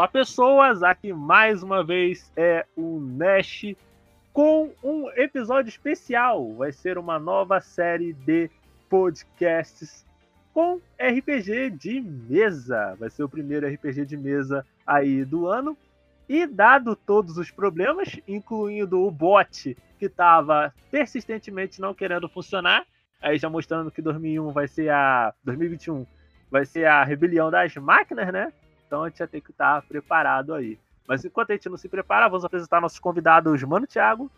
Olá, pessoas! Aqui mais uma vez é o Nash com um episódio especial. Vai ser uma nova série de podcasts com RPG de mesa. Vai ser o primeiro RPG de mesa aí do ano. E dado todos os problemas, incluindo o bot que estava persistentemente não querendo funcionar, aí já mostrando que 2001 vai ser a 2021 vai ser a rebelião das máquinas, né? Então a gente já tem que estar preparado aí. Mas enquanto a gente não se prepara, vamos apresentar nossos convidados, Mano Thiago.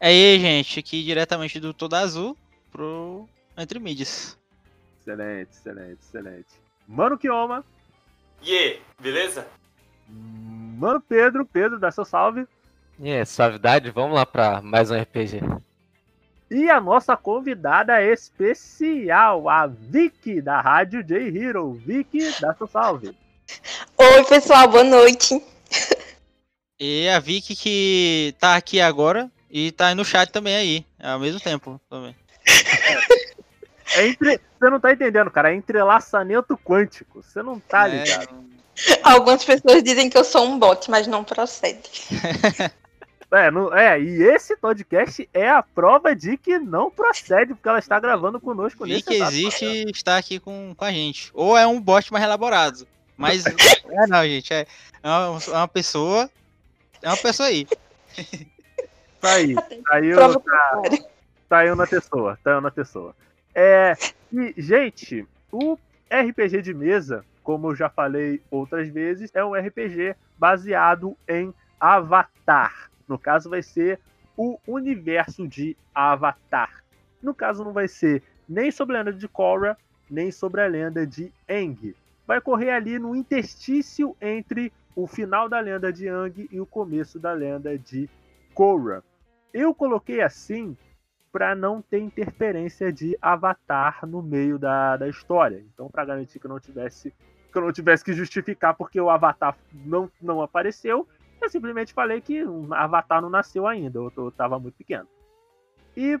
É aí, gente, aqui diretamente do Todo Azul pro Entre Mídias. Excelente, excelente, excelente. Mano Kioma. E yeah, beleza? Mano Pedro, Pedro, dá seu salve. E yeah, suavidade, vamos lá para mais um RPG. E a nossa convidada especial, a Vicky, da Rádio J Hero. Vicky, dá seu salve. Oi, pessoal, boa noite. E a Vicky que tá aqui agora e tá no chat também aí, ao mesmo tempo também. É entre... Você não tá entendendo, cara. É entrelaçamento quântico. Você não tá é... ligado. Algumas pessoas dizem que eu sou um bot, mas não procede. É, não, é, e esse podcast é a prova de que não procede, porque ela está gravando conosco e que existe está aqui com, com a gente. Ou é um bot mais elaborado. Mas. é, não, gente. É, é uma, é uma pessoa. É uma pessoa aí. Tá aí. Saiu, tá, saiu na pessoa. Saiu na pessoa. É, e, gente, o RPG de mesa, como eu já falei outras vezes, é um RPG baseado em Avatar. No caso, vai ser o universo de Avatar. No caso, não vai ser nem sobre a lenda de Korra, nem sobre a lenda de Aang vai correr ali no interstício entre o final da lenda de Yang e o começo da lenda de Korra. Eu coloquei assim para não ter interferência de Avatar no meio da, da história. Então, para garantir que não tivesse que eu não tivesse que justificar porque o Avatar não, não apareceu, eu simplesmente falei que o Avatar não nasceu ainda, eu, eu tava muito pequeno. E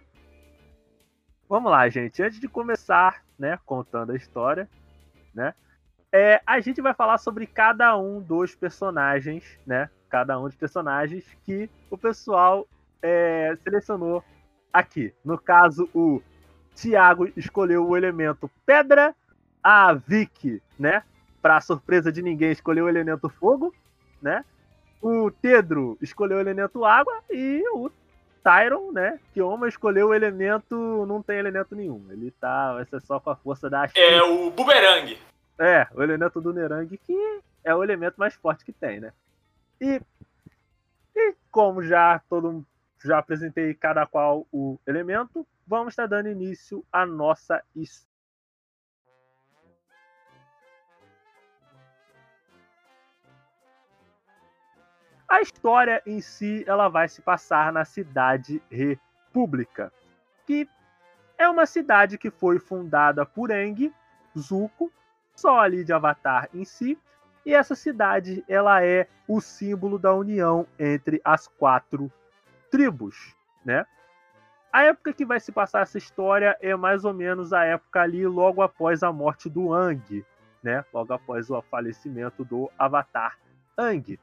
vamos lá, gente, antes de começar, né, contando a história, né, é, a gente vai falar sobre cada um dos personagens, né? Cada um dos personagens que o pessoal é, selecionou aqui. No caso, o Tiago escolheu o elemento pedra, a Vicky, né? Para surpresa de ninguém, escolheu o elemento fogo, né? O Pedro escolheu o elemento água e o Tyron, né? Que Oma escolheu o elemento. Não tem elemento nenhum. Ele tá. Vai ser só com a força da. É o Boomerang. É, o elemento do Nerang, que é o elemento mais forte que tem, né? E, e como já todo já apresentei cada qual o elemento, vamos estar dando início à nossa história. A história em si ela vai se passar na cidade República, que é uma cidade que foi fundada por Eng, Zuko só ali de Avatar em si. E essa cidade, ela é o símbolo da união entre as quatro tribos, né? A época que vai se passar essa história é mais ou menos a época ali logo após a morte do Ang, né? Logo após o falecimento do Avatar Ang.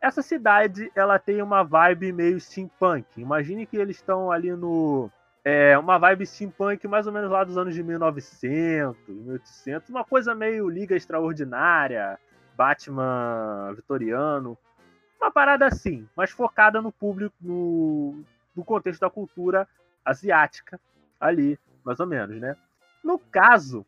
Essa cidade, ela tem uma vibe meio steampunk. Imagine que eles estão ali no é uma vibe steampunk mais ou menos lá dos anos de 1900, 1800, uma coisa meio Liga Extraordinária, Batman vitoriano, uma parada assim, mas focada no público, no, no contexto da cultura asiática ali, mais ou menos, né? No caso,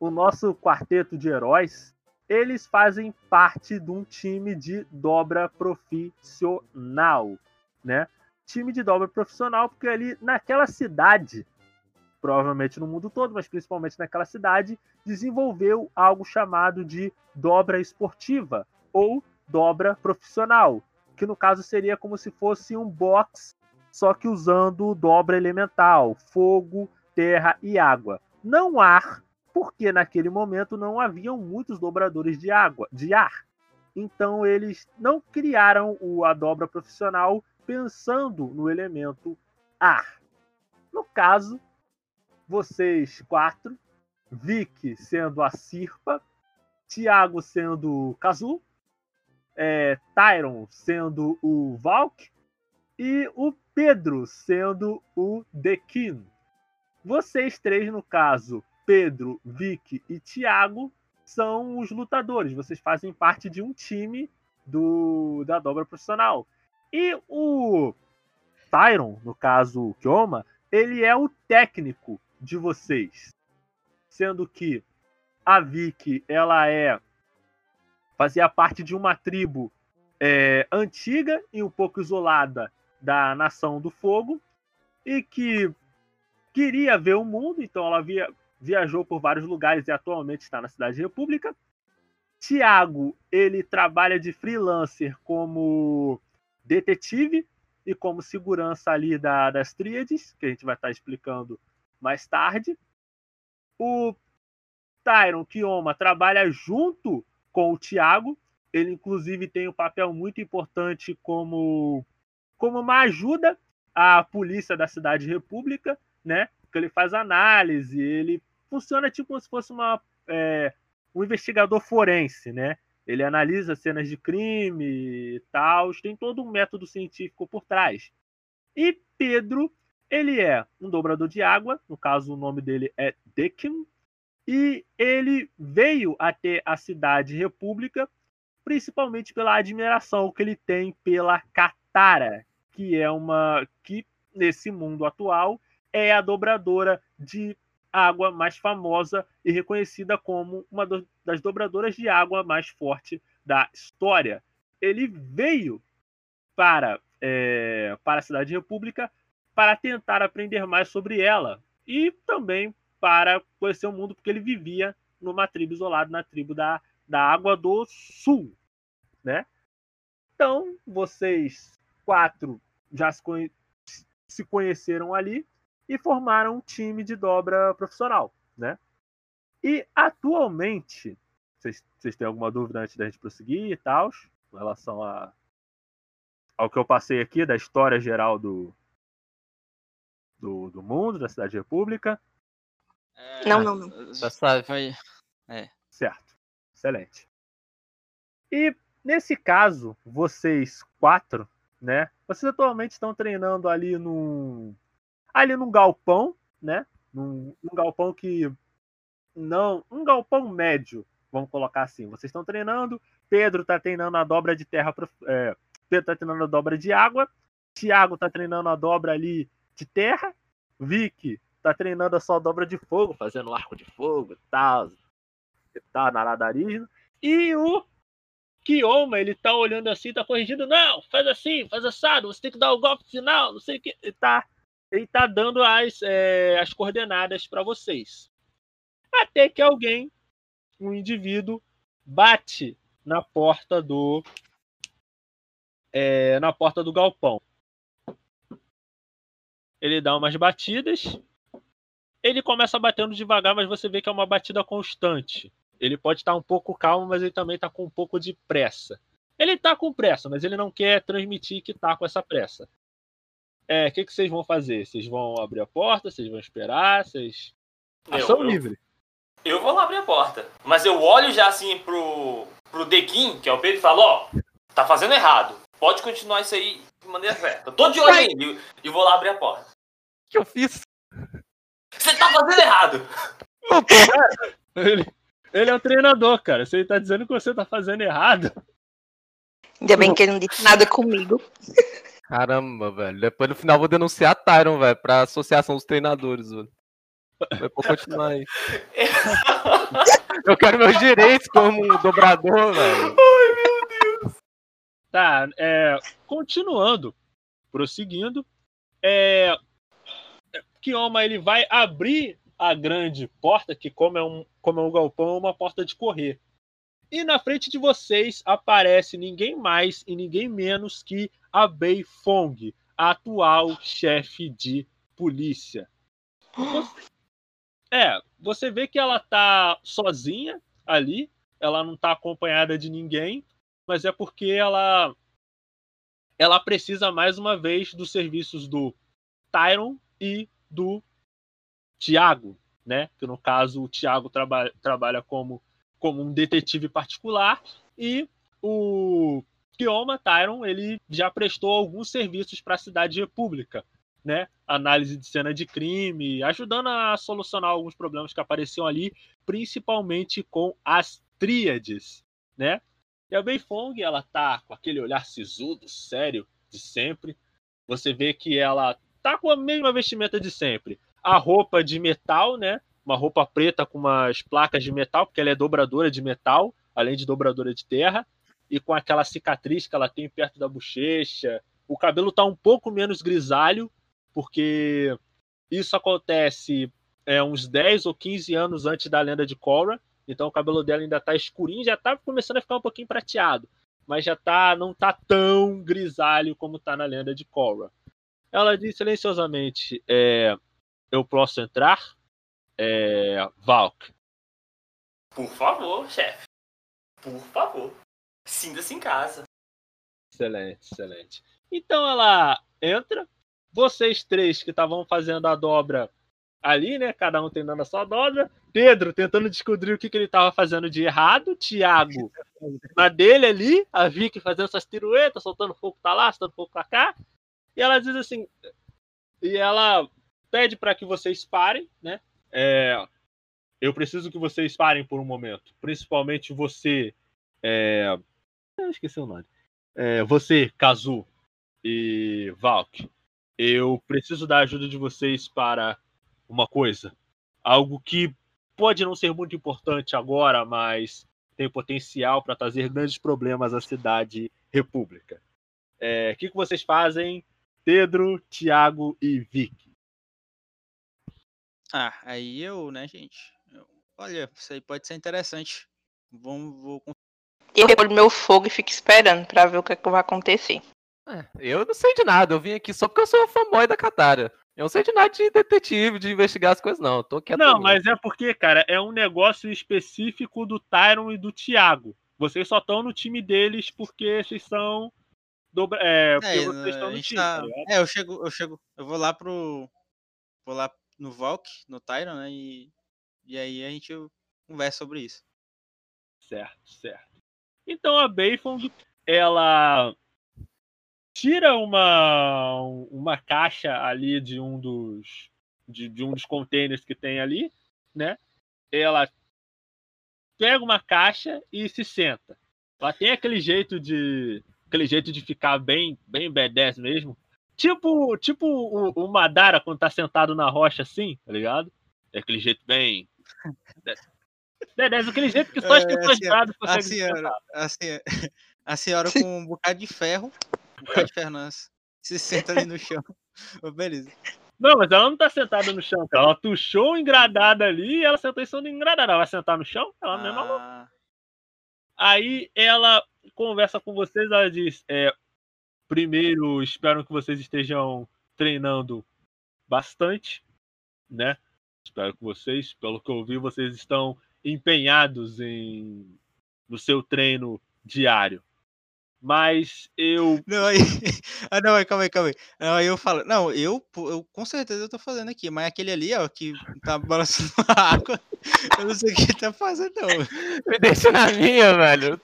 o nosso quarteto de heróis, eles fazem parte de um time de dobra profissional, né? Time de dobra profissional, porque ali naquela cidade, provavelmente no mundo todo, mas principalmente naquela cidade, desenvolveu algo chamado de dobra esportiva ou dobra profissional, que no caso seria como se fosse um box, só que usando dobra elemental, fogo, terra e água. Não ar, porque naquele momento não haviam muitos dobradores de água, de ar. Então eles não criaram a dobra profissional pensando no elemento ar. No caso, vocês quatro, Vic sendo a Sirpa, Tiago sendo o Kazu, é, Tyron sendo o Valk e o Pedro sendo o Dekin. Vocês três, no caso, Pedro, Vic e Thiago, são os lutadores. Vocês fazem parte de um time do, da dobra profissional. E o Tyron, no caso o Kioma, ele é o técnico de vocês. Sendo que a Vicky, ela é fazia parte de uma tribo é, antiga e um pouco isolada da Nação do Fogo e que queria ver o mundo, então ela via, viajou por vários lugares e atualmente está na Cidade República. Tiago, ele trabalha de freelancer como detetive e como segurança ali da, das tríades, que a gente vai estar explicando mais tarde. O Tyron Kioma trabalha junto com o Tiago. Ele, inclusive, tem um papel muito importante como, como uma ajuda à polícia da Cidade República, né? Porque ele faz análise, ele funciona tipo como se fosse uma, é, um investigador forense, né? Ele analisa cenas de crime e tal, tem todo um método científico por trás. E Pedro, ele é um dobrador de água, no caso o nome dele é Dekin, e ele veio até a cidade república principalmente pela admiração que ele tem pela Katara, que é uma que nesse mundo atual é a dobradora de água mais famosa e reconhecida como uma das dobradoras de água mais forte da história. Ele veio para, é, para a Cidade República para tentar aprender mais sobre ela e também para conhecer o mundo, porque ele vivia numa tribo isolada, na tribo da, da Água do Sul, né? Então, vocês quatro já se, conhe se conheceram ali e formaram um time de dobra profissional, né? E atualmente, vocês, têm alguma dúvida antes da gente prosseguir e tal, em relação a, ao que eu passei aqui da história geral do, do, do mundo, da Cidade República? É, Não, não, não. Tá suave. Foi. É. Certo. Excelente. E nesse caso, vocês quatro, né? Vocês atualmente estão treinando ali num ali num galpão, né? Num, num galpão que não, um galpão médio, vamos colocar assim. Vocês estão treinando, Pedro está treinando a dobra de terra, é, Pedro está treinando a dobra de água, Tiago está treinando a dobra ali de terra, Vicky tá treinando a sua dobra de fogo, fazendo arco de fogo tal, tal, na ladarismo. E o Kioma, ele tá olhando assim, tá corrigindo, não, faz assim, faz assado, você tem que dar o golpe final, não sei o que. Tá, ele tá dando as, é, as coordenadas para vocês. Até que alguém, um indivíduo, bate na porta do. É, na porta do galpão. Ele dá umas batidas ele começa batendo devagar, mas você vê que é uma batida constante. Ele pode estar um pouco calmo, mas ele também está com um pouco de pressa. Ele está com pressa, mas ele não quer transmitir que está com essa pressa. É, o que, que vocês vão fazer? Vocês vão abrir a porta? Vocês vão esperar? Vocês. Ação Eu- eu- livre. Eu vou lá abrir a porta. Mas eu olho já assim pro, pro Dequim, que é o Pedro, e falo, ó, tá fazendo errado. Pode continuar isso aí de maneira certa. Eu tô de olho nele e vou lá abrir a porta. O que eu fiz? Você tá fazendo errado! Ele, ele é o treinador, cara. Se ele tá dizendo que você tá fazendo errado. Ainda bem que ele não disse nada comigo. Caramba, velho. Depois no final vou denunciar a Tyron, velho, pra Associação dos Treinadores, velho. Mas pode continuar aí. Eu quero meus direitos como dobrador, velho. Tá, é, continuando, prosseguindo, é, Kioma ele vai abrir a grande porta, que como é um, como é um galpão, é uma porta de correr. E na frente de vocês aparece ninguém mais e ninguém menos que a Bei Fong, a atual chefe de polícia. Você- é, você vê que ela tá sozinha ali, ela não tá acompanhada de ninguém, mas é porque ela ela precisa mais uma vez dos serviços do Tyron e do Tiago, né? Que no caso o Tiago traba trabalha como como um detetive particular e o Kioma Tyron ele já prestou alguns serviços para a cidade república, né? Análise de cena de crime, ajudando a solucionar alguns problemas que apareciam ali, principalmente com as tríades, né? E a Beifong, ela tá com aquele olhar sisudo, sério, de sempre. Você vê que ela tá com a mesma vestimenta de sempre. A roupa de metal, né? Uma roupa preta com umas placas de metal, porque ela é dobradora de metal, além de dobradora de terra, e com aquela cicatriz que ela tem perto da bochecha. O cabelo tá um pouco menos grisalho, porque isso acontece é, uns 10 ou 15 anos antes da lenda de Korra. Então o cabelo dela ainda tá escurinho, já tá começando a ficar um pouquinho prateado, mas já tá não tá tão grisalho como tá na lenda de Korra. Ela diz silenciosamente: é, Eu posso entrar? É, Valk. Por favor, chefe. Por favor. Sinta-se em casa. Excelente, excelente. Então ela entra. Vocês três que estavam fazendo a dobra ali, né? Cada um tentando a sua dobra. Pedro tentando descobrir o que, que ele estava fazendo de errado. Tiago na dele ali. A Vicky fazendo essas piruetas, soltando fogo pra lá, soltando fogo pra cá. E ela diz assim. E ela pede para que vocês parem, né? É, eu preciso que vocês parem por um momento. Principalmente você. É, esqueci o nome. É, você, Kazu e Valk. Eu preciso da ajuda de vocês para uma coisa. Algo que pode não ser muito importante agora, mas tem potencial para trazer grandes problemas à cidade república. É, o que, que vocês fazem, Pedro, Tiago e Vicky? Ah, aí eu, né, gente? Eu- olha, isso aí pode ser interessante. Vamos, vou Eu recolho meu fogo e fico esperando pra ver o que, é que vai acontecer. É, eu não sei de nada, eu vim aqui só porque eu sou fanboy da Katara. Eu não sei de nada de detetive, de investigar as coisas, não. Eu tô quieto. Não, mesmo. mas é porque, cara, é um negócio específico do Tyron e do Tiago. Vocês só estão no time deles porque vocês são. Dobra... É, porque É, vocês estão no time, tá- tá? É, eu chego, eu chego, eu vou lá pro. Vou lá no Valk, no Tyron, né? E, e aí a gente conversa sobre isso. Certo, certo. Então a Beifong, ela tira uma, uma caixa ali de um dos de, de um dos containers que tem ali, né? Ela pega uma caixa e se senta. Ela tem aquele jeito de aquele jeito de ficar bem bem badass mesmo. Tipo, tipo o, o Madara quando tá sentado na rocha assim, tá ligado? É aquele jeito bem badass, aquele jeito que só as É, pessoas assim, bravas A conseguem senhora, a senhora, a senhora com um bocado de ferro, um bocado de ferro, não, se senta ali no chão. Ô, Beleza. Não, mas ela não tá sentada no chão, cara. Ela tuchou o engradado ali e ela sentou em cima do engradado. Ela vai sentar no chão? Ela mesma não. Ah, Aí ela conversa com vocês, ela diz: é, primeiro, espero que vocês estejam treinando bastante, né? Espero que vocês, pelo que eu vi, vocês estão empenhados em no seu treino diário. Mas eu Não, aí. Ah, não, aí, calma aí, calma aí. Não, aí eu falo. Não, eu, eu com certeza eu tô fazendo aqui, mas aquele ali, ó, que tá balançando a água, eu não sei o que ele tá fazendo, não. Me deixa na minha, velho.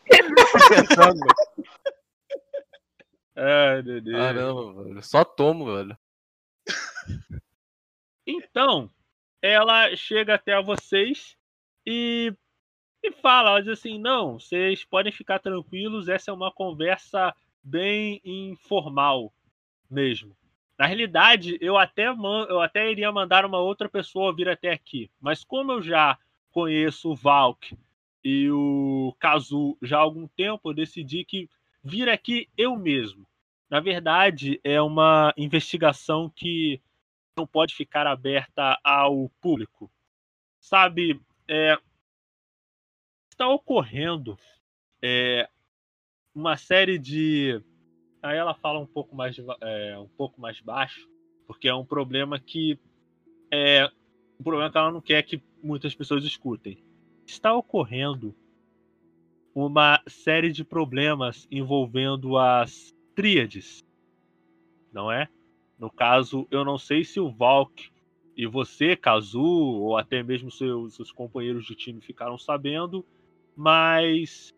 Ai, meu Deus. Caramba, velho. Só tomo, velho. Então, ela chega até vocês e, e fala, ela diz assim, não, vocês podem ficar tranquilos, essa é uma conversa bem informal mesmo. Na realidade, eu até, eu até iria mandar uma outra pessoa vir até aqui, mas como eu já conheço o Valk e o Kazu já há algum tempo, eu decidi que vir aqui eu mesmo. Na verdade, é uma investigação que não pode ficar aberta ao público. Sabe, é, está ocorrendo é, uma série de. Aí ela fala um pouco mais, é, um pouco mais baixo, porque é um problema que é um problema que ela não quer que muitas pessoas escutem. Está ocorrendo uma série de problemas envolvendo as tríades, não é? No caso, eu não sei se o Valk e você, Kazu, ou até mesmo seus, seus companheiros de time ficaram sabendo, mas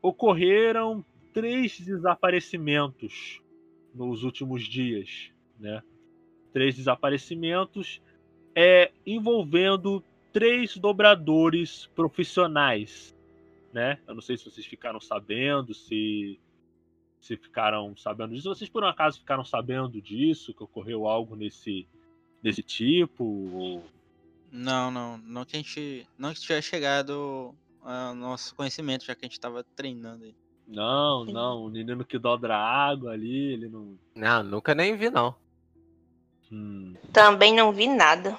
ocorreram três desaparecimentos nos últimos dias, né? Três desaparecimentos é, envolvendo três dobradores profissionais, né? Eu não sei se vocês ficaram sabendo, se se ficaram sabendo disso. Vocês por um acaso ficaram sabendo disso, que ocorreu algo nesse desse tipo? Ou... Não, não, não que a gente não que tiver chegado ao nosso conhecimento, já que a gente tava treinando aí. Não, não, o menino que dobra água ali, ele não. Não, nunca nem vi, não. Hum. Também não vi nada.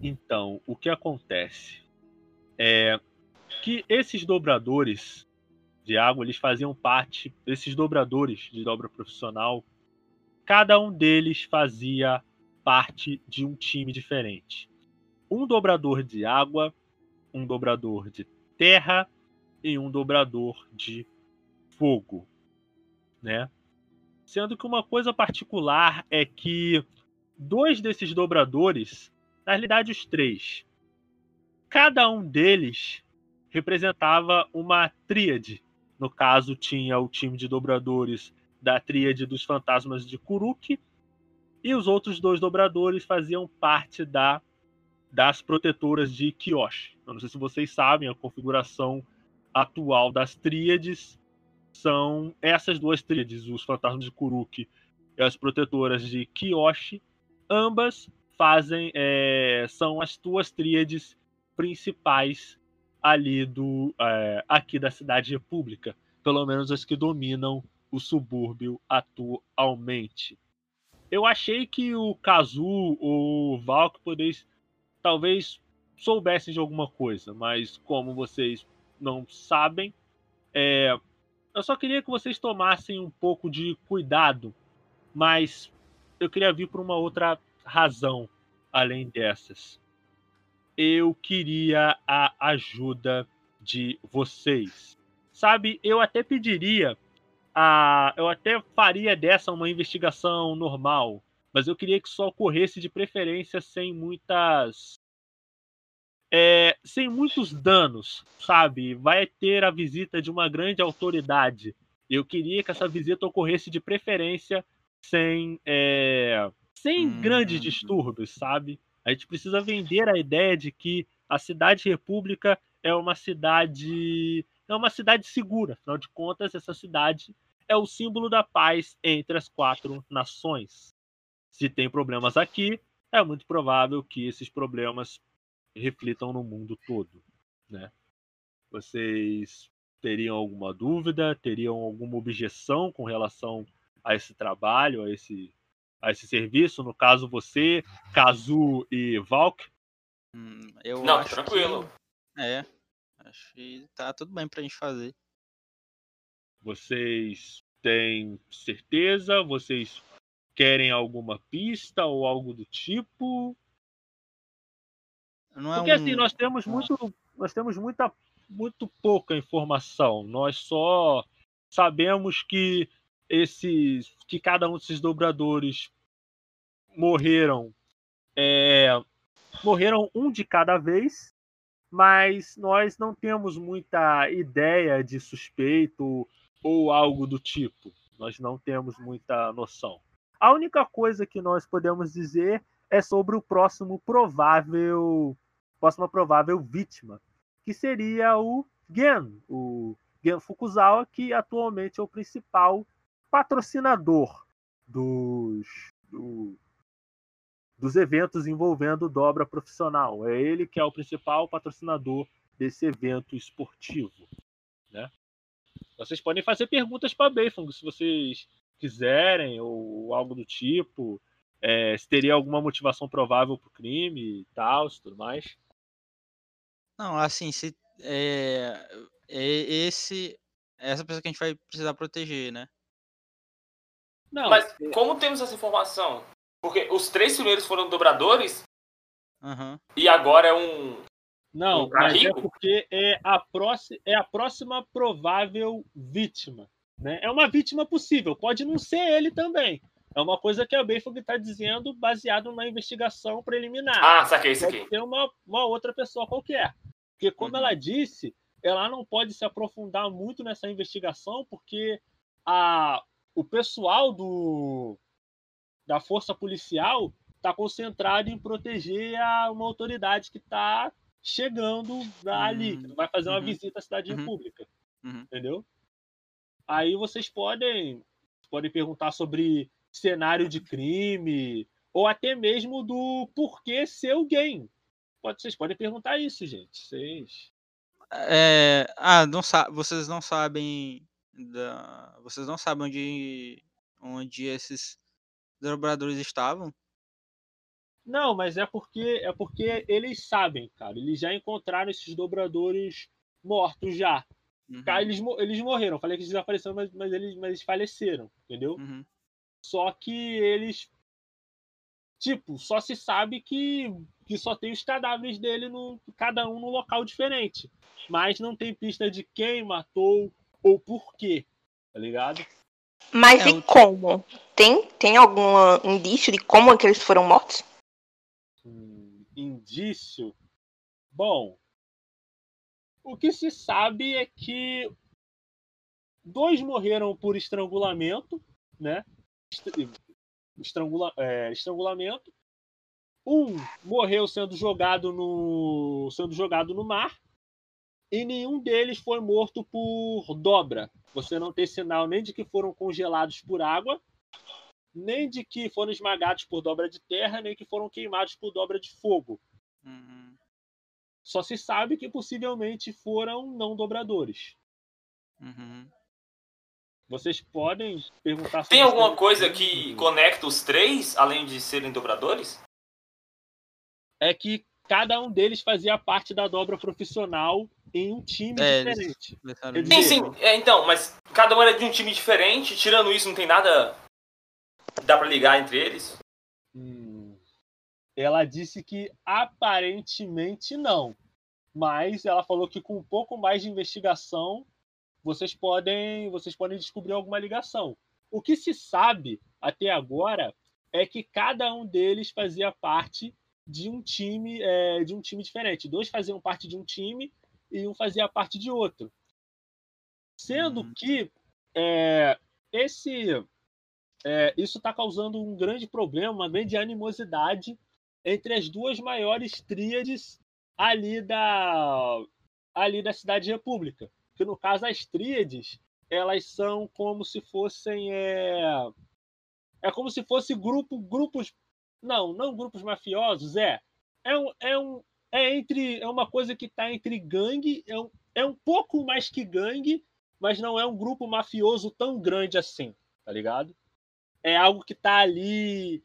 Então, o que acontece é que esses dobradores de água, eles faziam parte, esses dobradores de dobra profissional, cada um deles fazia parte de um time diferente. Um dobrador de água, um dobrador de terra e um dobrador de fogo, né? Sendo que uma coisa particular é que dois desses dobradores, na realidade os três, cada um deles representava uma tríade. No caso, tinha o time de dobradores da tríade dos fantasmas de Kuruk e os outros dois dobradores faziam parte da das protetoras de Kyoshi. Eu não sei se vocês sabem, a configuração atual das tríades são essas duas tríades, os fantasmas de Kuruk e as protetoras de Kyoshi. Ambas fazem é, são as duas tríades principais ali do é, aqui da cidade república, pelo menos as que dominam o subúrbio atualmente. Eu achei que o Kazu ou o Valk podeis, talvez soubessem de alguma coisa, mas como vocês não sabem, é, eu só queria que vocês tomassem um pouco de cuidado, mas eu queria vir por uma outra razão além dessas. Eu queria a ajuda de vocês. Sabe, eu até pediria a, eu até faria dessa uma investigação normal, mas eu queria que só ocorresse de preferência sem muitas é, sem muitos danos, sabe? Vai ter a visita de uma grande autoridade. Eu queria que essa visita ocorresse de preferência sem, é, sem Hum. grandes distúrbios, sabe? A gente precisa vender a ideia de que a cidade república é uma cidade é uma cidade segura. Afinal de contas, essa cidade é o símbolo da paz entre as quatro nações. Se tem problemas aqui, é muito provável que esses problemas reflitam no mundo todo, né? Vocês teriam alguma dúvida, teriam alguma objeção com relação a esse trabalho, a esse a esse serviço? No caso você, Kazu e Valk? Hum, eu Não, acho tranquilo. que- é. Acho que tá tudo bem pra gente fazer. Vocês têm certeza? Vocês querem alguma pista ou algo do tipo? Não é Porque um... assim, nós temos muito, nós temos muita, muito pouca informação. Nós só sabemos que esses, que cada um desses dobradores morreram, é, morreram um de cada vez, mas nós não temos muita ideia de suspeito ou algo do tipo. Nós não temos muita noção. A única coisa que nós podemos dizer é sobre o próximo provável próxima provável vítima, que seria o Gen, o Gen Fukuzawa, que atualmente é o principal patrocinador dos, do- dos eventos envolvendo dobra profissional. É ele que é o principal patrocinador desse evento esportivo. Né? Vocês podem fazer perguntas para Beifong se vocês quiserem, ou algo do tipo. é, se teria alguma motivação provável para o crime e tal, e tudo mais. Não, assim, se é, é esse essa pessoa que a gente vai precisar proteger, né? Não, Mas como temos essa informação? Porque os três primeiros foram dobradores Aham. e agora é um. Não, Um mas é rico? porque é a, próxima, é a próxima provável vítima. Né? É uma vítima possível, pode não ser ele também. É uma coisa que a Bayfog está dizendo baseado na investigação preliminar. Ah, saquei isso pode aqui. ser uma, uma outra pessoa qualquer. Porque, como Uhum. ela disse, ela não pode se aprofundar muito nessa investigação porque a, o pessoal do, da força policial está concentrado em proteger a, uma autoridade que está chegando ali, que vai fazer uma Uhum. visita à cidade Uhum. república. Uhum. Entendeu? Aí vocês podem, podem perguntar sobre cenário de crime, ou até mesmo do porquê ser o game. Pode, vocês podem perguntar isso, gente. Vocês. É, ah, não vocês não sabem da, vocês não sabem onde onde esses dobradores estavam? Não, mas é porque é porque eles sabem, cara. Eles já encontraram esses dobradores mortos já. Uhum, Cara, eles, eles morreram. Falei que eles desapareceram, mas, mas, eles, mas eles faleceram, entendeu? uhum, Só que eles. Tipo, só se sabe que, que só tem os cadáveres dele, no, cada um num local diferente. Mas não tem pista de quem matou ou por quê. Tá ligado? Mas É, e o- como? Tem, tem algum ah, indício de como é que eles foram mortos? Hum, indício. Bom, o que se sabe é que dois morreram por estrangulamento, né? Estra- Estrangula, é, estrangulamento. Um morreu sendo jogado no sendo jogado no mar e nenhum deles foi morto por dobra. Você não tem sinal nem de que foram congelados por água, nem de que foram esmagados por dobra de terra, nem que foram queimados por dobra de fogo. uhum. Só se sabe que possivelmente foram não dobradores. Uhum. Vocês podem perguntar Tem alguma coisa que conecta os três, além de serem dobradores? É que cada um deles fazia parte da dobra profissional em um time É, diferente. Eles- Sim, sim. É, então, mas cada um era de um time diferente. Tirando isso, não tem nada. Dá pra ligar entre eles? Hum, Ela disse que aparentemente não. Mas ela falou que com um pouco mais de investigação vocês podem, vocês podem descobrir alguma ligação. O que se sabe até agora é que cada um deles fazia parte de um time, é, de um time diferente. Dois faziam parte de um time e um fazia parte de outro. Sendo Uhum. que é, esse é, isso está causando um grande problema, uma grande animosidade entre as duas maiores tríades ali da ali da cidade república. Que no caso as tríades elas são como se fossem é, é como se fosse grupo grupos não não grupos mafiosos é é um, é um é entre é uma coisa que está entre gangue é um, é um pouco mais que gangue mas não é um grupo mafioso tão grande assim tá ligado é algo que tá ali.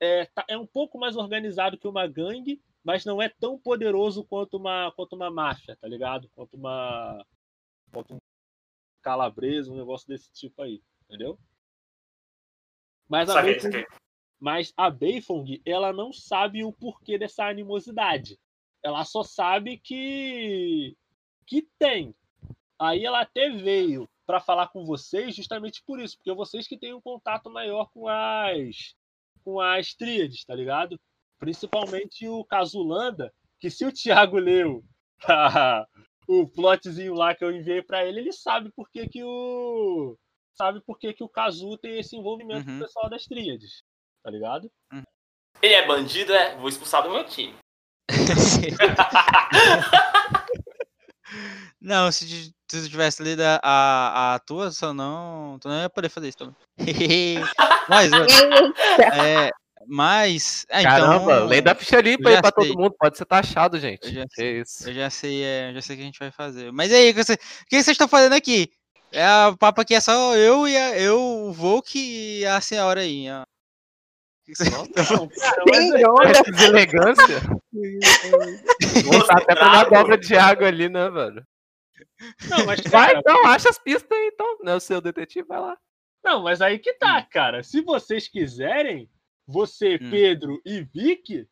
É, tá- é um pouco mais organizado que uma gangue, mas não é tão poderoso quanto uma, quanto uma máfia, tá ligado? Quanto uma. Quanto um calabresa, um negócio desse tipo aí, entendeu? Mas a. mas a Beifong, ela não sabe o porquê dessa animosidade. Ela só sabe que. que tem. Aí ela até veio para falar com vocês justamente por isso, porque vocês que têm um contato maior com as com as tríades, tá ligado? Principalmente o Casulanda, que se o Thiago leu o plotzinho lá que eu enviei para ele, ele sabe por que, que o sabe por que, que o Cazu tem esse envolvimento Uhum. com o pessoal das tríades, tá ligado? Ele é bandido, é? Vou expulsar do meu time. Não, se, tu tivesse lido a, a, a tua, só não. Tu não ia poder fazer isso também. mas, é, mas. é, Caramba, então, lei da ficha limpa aí pra sei. todo mundo. Pode ser taxado, gente. Eu já Que isso. Eu já sei, é, eu já sei o que a gente vai fazer. Mas e aí, o que você- o que vocês estão fazendo aqui? É, o papo aqui é só eu e a, eu, o Volk e a senhora aí. ó. O que vocês estão Cara, mas Tem onda. Essa deselegância. Vou tá até pra uma dobra de água ali, né, velho? não, mas Vai, cara, então, acha as pistas aí, então. Né, o seu detetive vai lá. Não, mas aí que tá, cara. Se vocês quiserem, você, Hum. Pedro e Vic,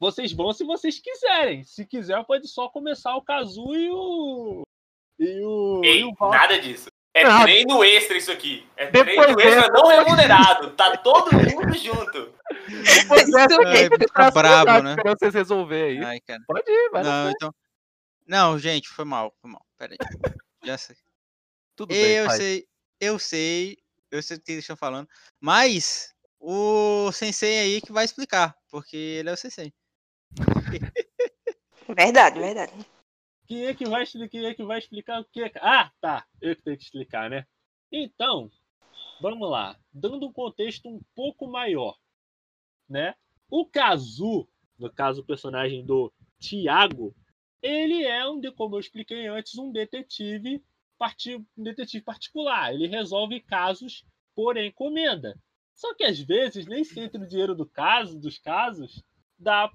vocês vão se vocês quiserem. Se quiser, pode só começar o Kazu e o. E o. e Ei, o Val. nada disso. É Não. treino extra isso aqui. É Depois treino extra dessa- não remunerado. Tá todo mundo junto. Depois dessa, Ai, fica né? esperando vocês resolver aí. Ai, cara. Pode ir, vai. Não, Não, então. Não, gente, foi mal, foi mal. Pera aí. Já sei. Tudo bem, Eu pai. sei, eu sei, eu sei o que eles estão falando. Mas o sensei aí que vai explicar, porque ele é o sensei. Verdade, verdade. Quem é que vai explicar, quem é que vai explicar o quê? Ah, tá. Eu que tenho que explicar, né? Então, vamos lá. Dando um contexto um pouco maior, né? O Kazu, no caso o personagem do Tiago, ele é um, como eu expliquei antes, um detetive, um detetive particular. Ele resolve casos por encomenda. Só que às vezes nem sempre o dinheiro do caso, dos casos, dá,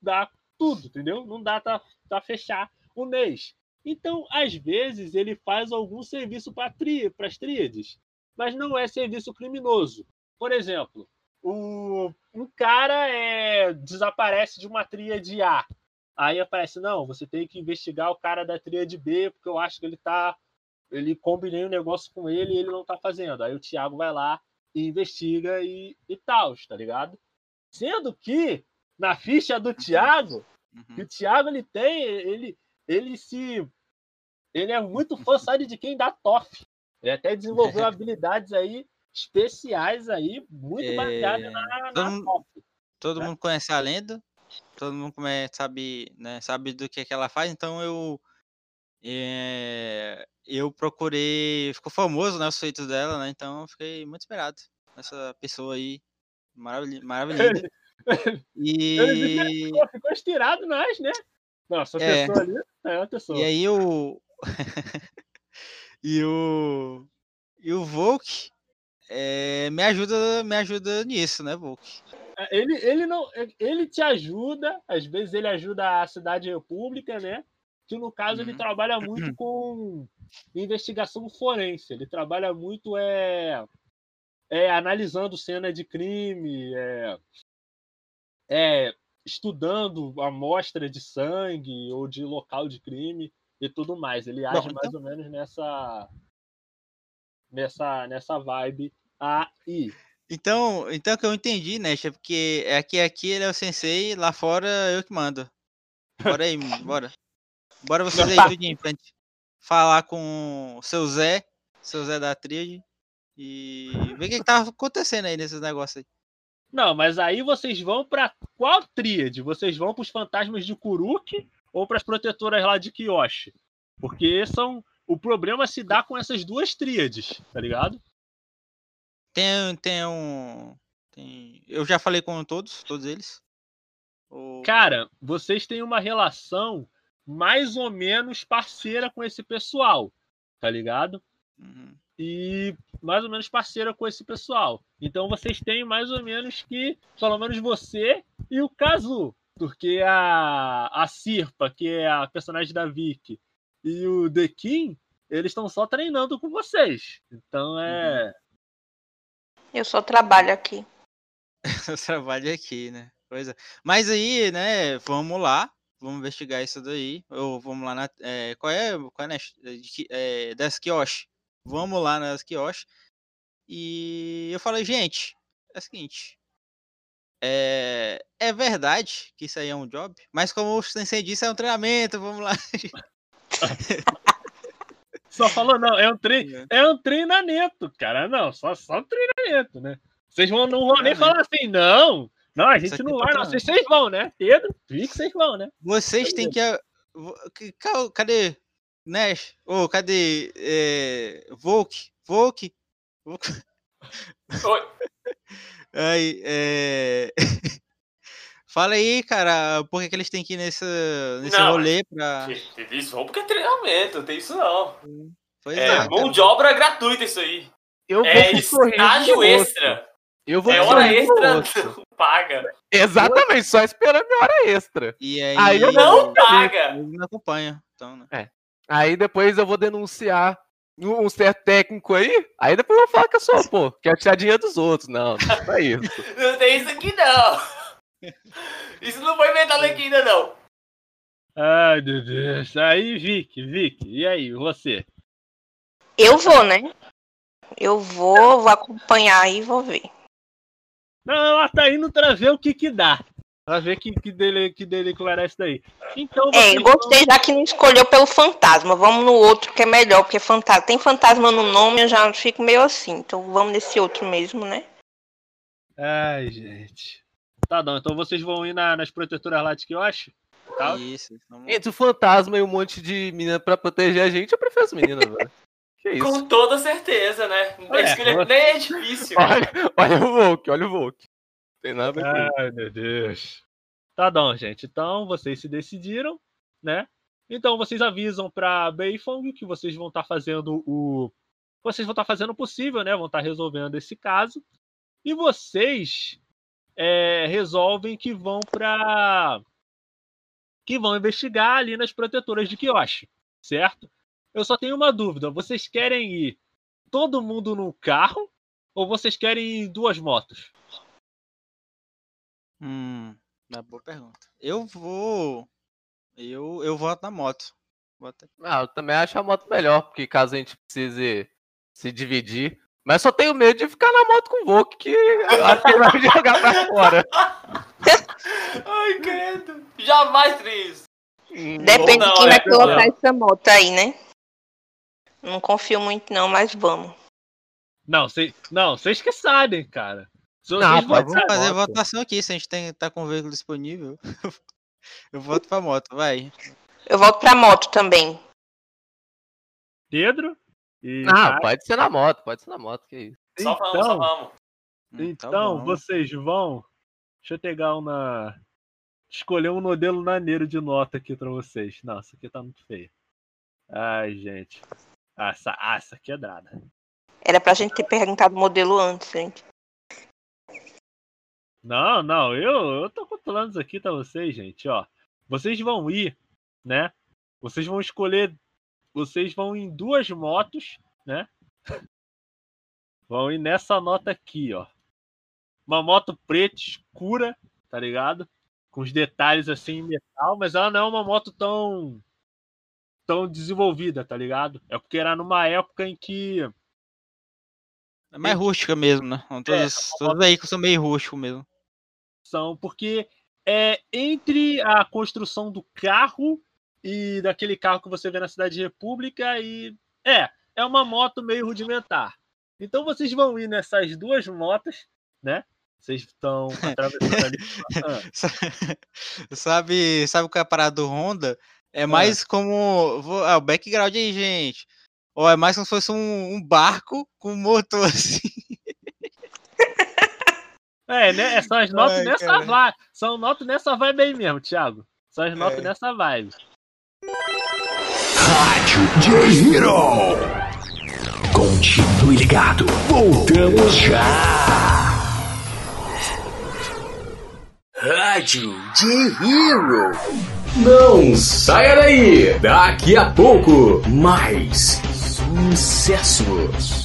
dá tudo, entendeu? Não dá pra fechar o mês. Então, às vezes, ele faz algum serviço para tri, as tríades, mas não é serviço criminoso. Por exemplo, o, um cara é, desaparece de uma tríade A. Aí aparece, não, você tem que investigar o cara da tríade B, porque eu acho que ele tá. Ele combinei um negócio com ele e ele não tá fazendo. Aí o Thiago vai lá e investiga e, e tal, tá ligado? Sendo que, na ficha do Thiago, Uhum. que o Thiago ele tem, ele, ele se. Ele é muito fã, sabe de quem dá TOF. Ele até desenvolveu habilidades aí especiais aí, muito É, baseadas na, todo na mundo- TOF. Todo né? mundo conhece a lenda, todo mundo sabe, né, sabe do que, que ela faz, então eu eh, eu procurei, ficou famoso, né, os feitos dela, né? Então eu fiquei muito esperado nessa pessoa aí maravilhosa, maravilhosa. Ele E Pô, ficou estirado nós, né? Nossa, a É. pessoa ali é uma pessoa. E aí o. e o. E o Volk eh, me ajuda me ajuda nisso, né, Volk? Ele, ele não. Ele te ajuda, às vezes ele ajuda a cidade república, né? Que no caso ele Uhum. trabalha muito com investigação forense. Ele trabalha muito é, é analisando cena de crime, é, é estudando amostra de sangue ou de local de crime e tudo mais. Ele age Bom, mais ou menos nessa nessa nessa vibe aí. Então, então que eu entendi, né, é porque aqui aqui ele é o sensei, lá fora eu que mando. Bora aí, bora. Bora vocês aí, tudinho, pra gente falar com o seu Zé, seu Zé da tríade, e ver o que, que tá acontecendo aí nesses negócios aí. Não, mas aí vocês vão pra qual tríade? Vocês vão pros fantasmas de Kuruk ou pras protetoras lá de Kyoshi? Porque são o problema se dá com essas duas tríades, tá ligado? Tem, tem um. Tem... Eu já falei com todos, todos eles. Cara, vocês têm uma relação mais ou menos parceira com esse pessoal, tá ligado? Uhum. E mais ou menos parceira com esse pessoal. Então vocês têm mais ou menos que, pelo menos você e o Kazu. Porque a, a Sirpa, que é a personagem da Vicky, e o The King, eles estão só treinando com vocês. Então é. Eu só trabalho aqui. eu trabalho aqui, né? Coisa. Mas aí, né, vamos lá, vamos investigar isso daí. Ou vamos lá na. é, qual é? Qual é, né, é, das Kiosh. Vamos lá nas Kiosh. E eu falei, gente, é o seguinte. É, é verdade que isso aí é um job, mas como o Sensei disse, é um treinamento, vamos lá. Só falou, não, é um, trein, é um treinamento, cara. Não, só, só treinamento, né? Vocês vão, não vão nem falar assim, não. Não, a gente não é vai, não. Vocês, vocês vão, né? Pedro, vi que vocês vão, né? Vocês têm que. Cadê? Nash? Ô, cadê? É, Volk? Volk? Volk? Oi. Aí, é... Fala aí, cara, por que, que eles têm que ir nesse, nesse Não, rolê pra. Teve isso, porque é treinamento, não tem isso não. Pois É, é, mão de obra gratuita isso aí. Eu É estágio extra. Eu vou É hora extra, não paga. Exatamente, só esperando minha hora extra. E aí, Aí eu Não paga. eles não acompanham. Então, né? Aí depois eu vou denunciar um certo técnico aí, aí depois eu vou falar que eu sou, pô, quero tirar dinheiro dos outros. Não, não é isso. Não tem isso aqui não. Isso não foi inventado aqui ainda não. Ai, meu Deus. Aí, Vicky, Vicky, e aí, você? Eu vou, né? Eu vou, vou acompanhar e vou ver. Não, ela tá indo pra ver o que que dá. Pra ver que, que, dele, que dele que era esse daí. Então, É, eu gostei já que não escolheu pelo fantasma. Vamos no outro que é melhor, porque fantasma. Tem fantasma no nome, eu já fico meio assim. Então vamos nesse outro mesmo, né? Ai, gente. Tá bom, então vocês vão ir na- nas protetoras lá de Kioshi? Tá? Isso. Vamos... Entre o fantasma e um monte de menina pra proteger a gente, eu prefiro as meninas, velho. Que isso? Com toda certeza, né? É, você- nem é difícil. Olha, olha o Volk, olha o Volk. Tem nada a ver. Ai, meu Deus. Tá bom, gente. Então, vocês se decidiram, né? Então, vocês avisam pra Beifong que vocês vão estar fazendo o. Vocês vão estar fazendo o possível, né? Vão estar resolvendo esse caso. E vocês é, resolvem que vão pra. Que vão investigar ali nas protetoras de Kyoshi, certo? Eu só tenho uma dúvida. Vocês querem ir todo mundo no carro ou vocês querem ir em duas motos? Hum, uma boa pergunta. Eu vou. Eu, eu voto na moto. Voto- Ah, eu também acho a moto melhor, porque caso a gente precise se dividir. Mas só tenho medo de ficar na moto com o Volk, que eu acho que ele vai me jogar pra fora. Ai, credo. Jamais fiz. Depende não, de quem é, vai colocar não. essa moto aí, né? Não confio muito não, mas vamos. Não, cês, não, vocês que sabem, cara. Se Não, Vamos fazer a moto. votação aqui, se a gente tem, tá com o veículo disponível. Eu voto pra moto, vai. Eu volto pra moto também. Pedro e Não, Caio. pode ser na moto, pode ser na moto, que isso. Só vamos, Então- só vamos. Hum, tá Então, vocês vão. Deixa eu pegar uma. Escolher um modelo maneiro de nota aqui pra vocês. Não, essa aqui tá muito feia. Ai, gente. Ah, essa, ah, essa aqui é. Era pra gente ter perguntado o modelo antes, gente. Não, não, eu, eu tô controlando isso aqui pra vocês, gente, ó. Vocês vão ir, né? Vocês vão escolher. Vocês vão em duas motos, né? Vão ir nessa nota aqui, ó. Uma moto preta escura, tá ligado? Com os detalhes assim em metal, mas ela não é uma moto tão tão desenvolvida, tá ligado? É porque era numa época em que É mais rústica mesmo, né? Todos, todos os veículos são meio rústicos mesmo. São porque é entre a construção do carro e daquele carro que você vê na cidade de República e é é uma moto meio rudimentar. Então vocês vão ir nessas duas motos, né? Vocês estão atravessando ali. Ah, sabe, sabe qual é a parada do Honda? É mais como. vou- Ah, o background aí, gente. Ou é mais como se fosse um, um barco com motor assim. É, né? São as notas Ai, nessa cara. vibe. São notas nessa vibe aí mesmo, Thiago. São as notas É. nessa vibe. Rádio J-Hero. Continue ligado. Voltamos já. Rádio J-Hero. Não saia daí. Daqui a pouco, mais sucessos.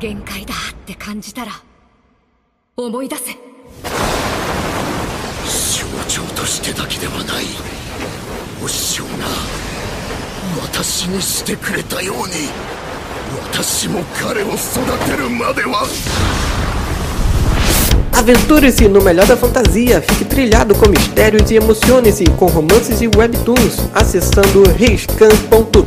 限界だって感じたら思い出せ象徴としてだけではないお師匠が私にしてくれたように私も彼を育てるまでは Aventure-se no melhor da fantasia, fique trilhado com mistérios e emocione-se com romances e webtoons acessando riscan.top.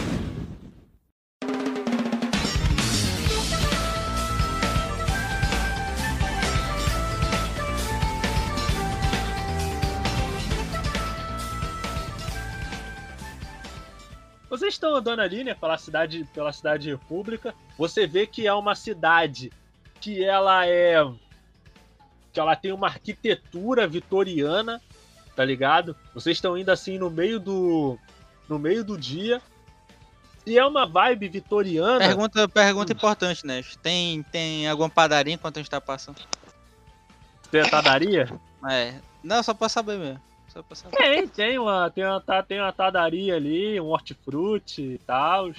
estão andando ali, né, pela cidade, pela cidade República, você vê que é uma cidade que ela é que ela tem uma arquitetura vitoriana, tá ligado? Vocês estão indo assim no meio do no meio do dia. E é uma vibe vitoriana. Pergunta, pergunta importante, né? Tem, tem alguma padaria enquanto a gente tá passando? Tem padaria? É. Não, só pra saber mesmo. Saber. Tem, tem uma, tem uma, tá- tem uma padaria ali, um hortifruti e tal.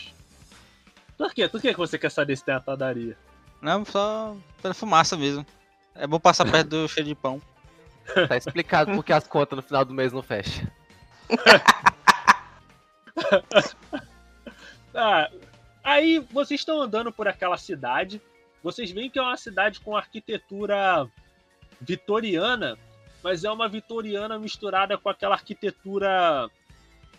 Por quê? Por que que você quer saber se tem uma padaria? Não, só pela fumaça mesmo. É bom passar perto do cheio de pão. Tá explicado porque as contas no final do mês não fecham. Ah, aí vocês estão andando por aquela cidade. Vocês veem que é uma cidade com arquitetura vitoriana, mas é uma vitoriana misturada com aquela arquitetura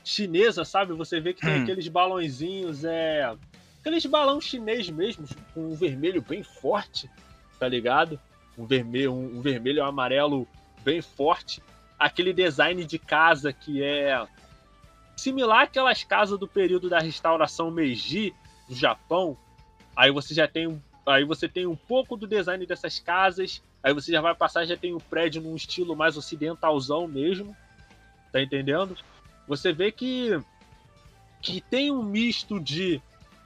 chinesa, sabe? Você vê que tem Hum. aqueles balãozinhos, é. Aqueles balão chinês mesmo, com um vermelho bem forte, tá ligado? Um vermelho, um, um vermelho e um amarelo bem forte. Aquele design de casa que é similar àquelas casas do período da restauração Meiji do Japão. Aí você já tem aí você tem um pouco do design dessas casas. Aí você já vai passar já tem um prédio num estilo mais ocidentalzão mesmo. Tá entendendo? Você vê que que tem um misto de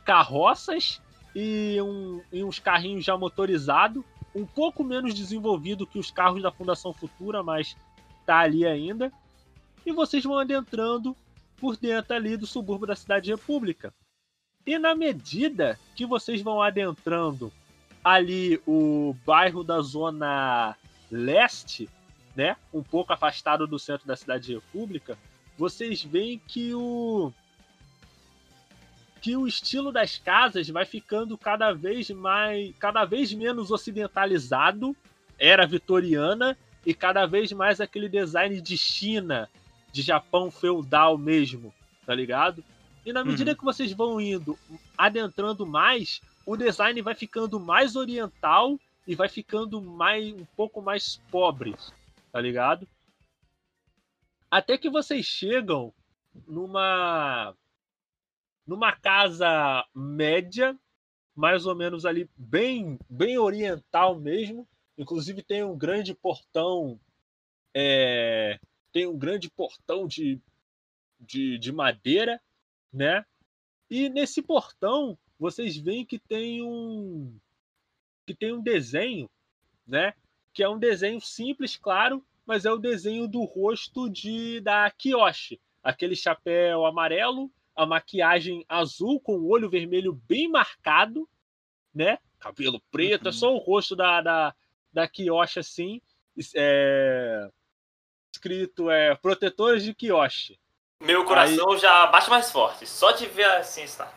carroças e, um, e uns carrinhos já motorizados, um pouco menos desenvolvido que os carros da Fundação Futura, mas tá ali ainda. E vocês vão adentrando por dentro ali do subúrbio da Cidade República. E na medida que vocês vão adentrando ali o bairro da Zona Leste, né, um pouco afastado do centro da Cidade República, vocês veem que o que o estilo das casas vai ficando cada vez mais, cada vez menos ocidentalizado, era vitoriana e cada vez mais aquele design de China, de Japão feudal mesmo, tá ligado? E na medida que vocês vão indo adentrando mais, o design vai ficando mais oriental e vai ficando mais um pouco mais pobre, tá ligado? Até que vocês chegam numa numa casa média, mais ou menos ali bem bem oriental mesmo. Inclusive tem um grande portão, é, tem um grande portão de, de, de madeira, né? E nesse portão vocês veem que tem um que tem um desenho, né? Que é um desenho simples, claro, mas é o desenho do rosto de da Kiyoshi, aquele chapéu amarelo, a maquiagem azul com o olho vermelho bem marcado, né? Cabelo preto, é só o rosto da, da, da Kiyoshi assim, é, escrito é protetores de Kiyoshi. Meu coração já bate mais forte. Só de ver assim está.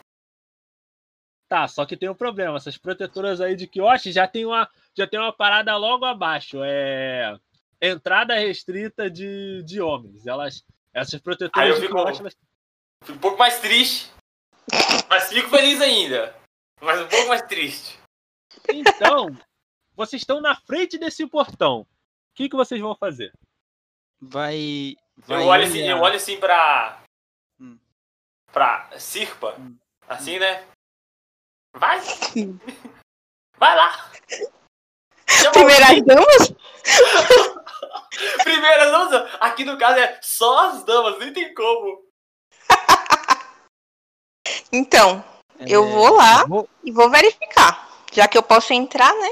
Tá, só que tem um problema. Essas protetoras aí de Kioshi já tem uma, já tem uma parada logo abaixo. É entrada restrita de, de homens. Elas, essas Aí protetoras eu de fico- elas- Fico um pouco mais triste. Mas fico feliz ainda. Mas um pouco mais triste. Então, vocês estão na frente desse portão. O que, que vocês vão fazer? Vai. vai Eu olho, assim, eu olho assim pra. Hum. pra Sirpa. Assim, né? Vai! Vai lá! Chama Primeiras damas? Primeiras damas! Aqui no caso é só as damas, nem tem como. Então, É, eu vou lá vou- e vou verificar. Já que eu posso entrar, né?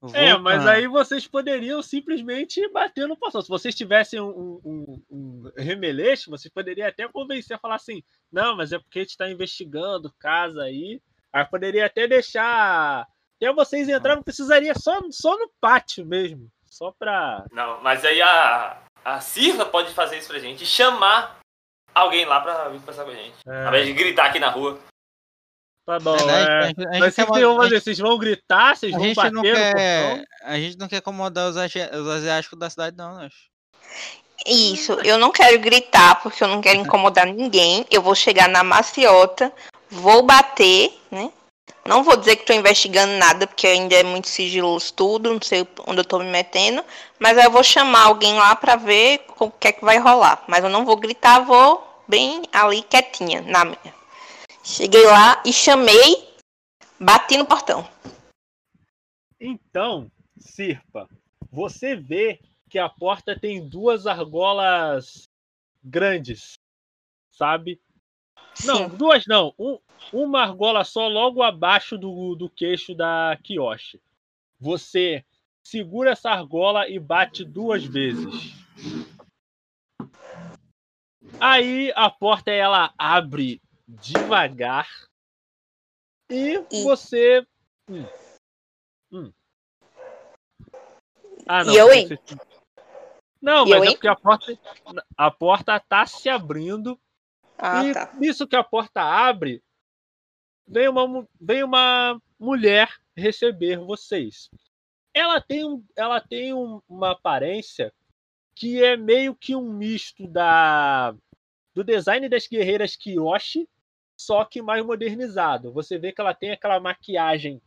vou É, mas pra- aí vocês poderiam simplesmente bater no portão. Se vocês tivessem um, um, um remeleixo, vocês poderiam até convencer, falar assim, não, mas é porque a gente está investigando casa aí. Aí poderia até deixar. Até vocês entrar, não precisaria só, só no pátio mesmo. Só pra. Não, mas aí a. A Sirpa pode fazer isso pra gente chamar alguém lá pra vir conversar com a gente. Ao invés de gritar aqui na rua. Tá bom. É. a gente- a Mas vocês vão uma- fazer? Vocês vão gritar? Vocês A vão gente, bater não quer, a gente não quer acomodar os, asi- os asiáticos da cidade, não, né? Isso, eu não quero gritar porque eu não quero incomodar ninguém. Eu vou chegar na maciota, vou bater, né? Não vou dizer que tô investigando nada, porque ainda é muito sigiloso tudo, não sei onde eu tô me metendo. Mas eu vou chamar alguém lá pra ver o que é que vai rolar. Mas eu não vou gritar, vou bem ali quietinha. Na minha. Cheguei lá e chamei, bati no portão. Então, Sirpa, você vê que a porta tem duas argolas grandes, sabe? Não, Sim. duas não. Um- uma argola só logo abaixo do, do queixo da Kiyoshi. Você segura essa argola e bate duas vezes. Aí a porta ela abre devagar e E- você. Hum. Hum. Ah, E não. eu você- entro? Não, E mas eu é porque a porta, a porta tá se abrindo Ah, e tá. nisso que a porta abre, vem uma, vem uma mulher receber vocês. Ela tem, um, ela tem um- uma aparência que é meio que um misto da do design das guerreiras Kiyoshi, só que mais modernizado. Você vê que ela tem aquela maquiagem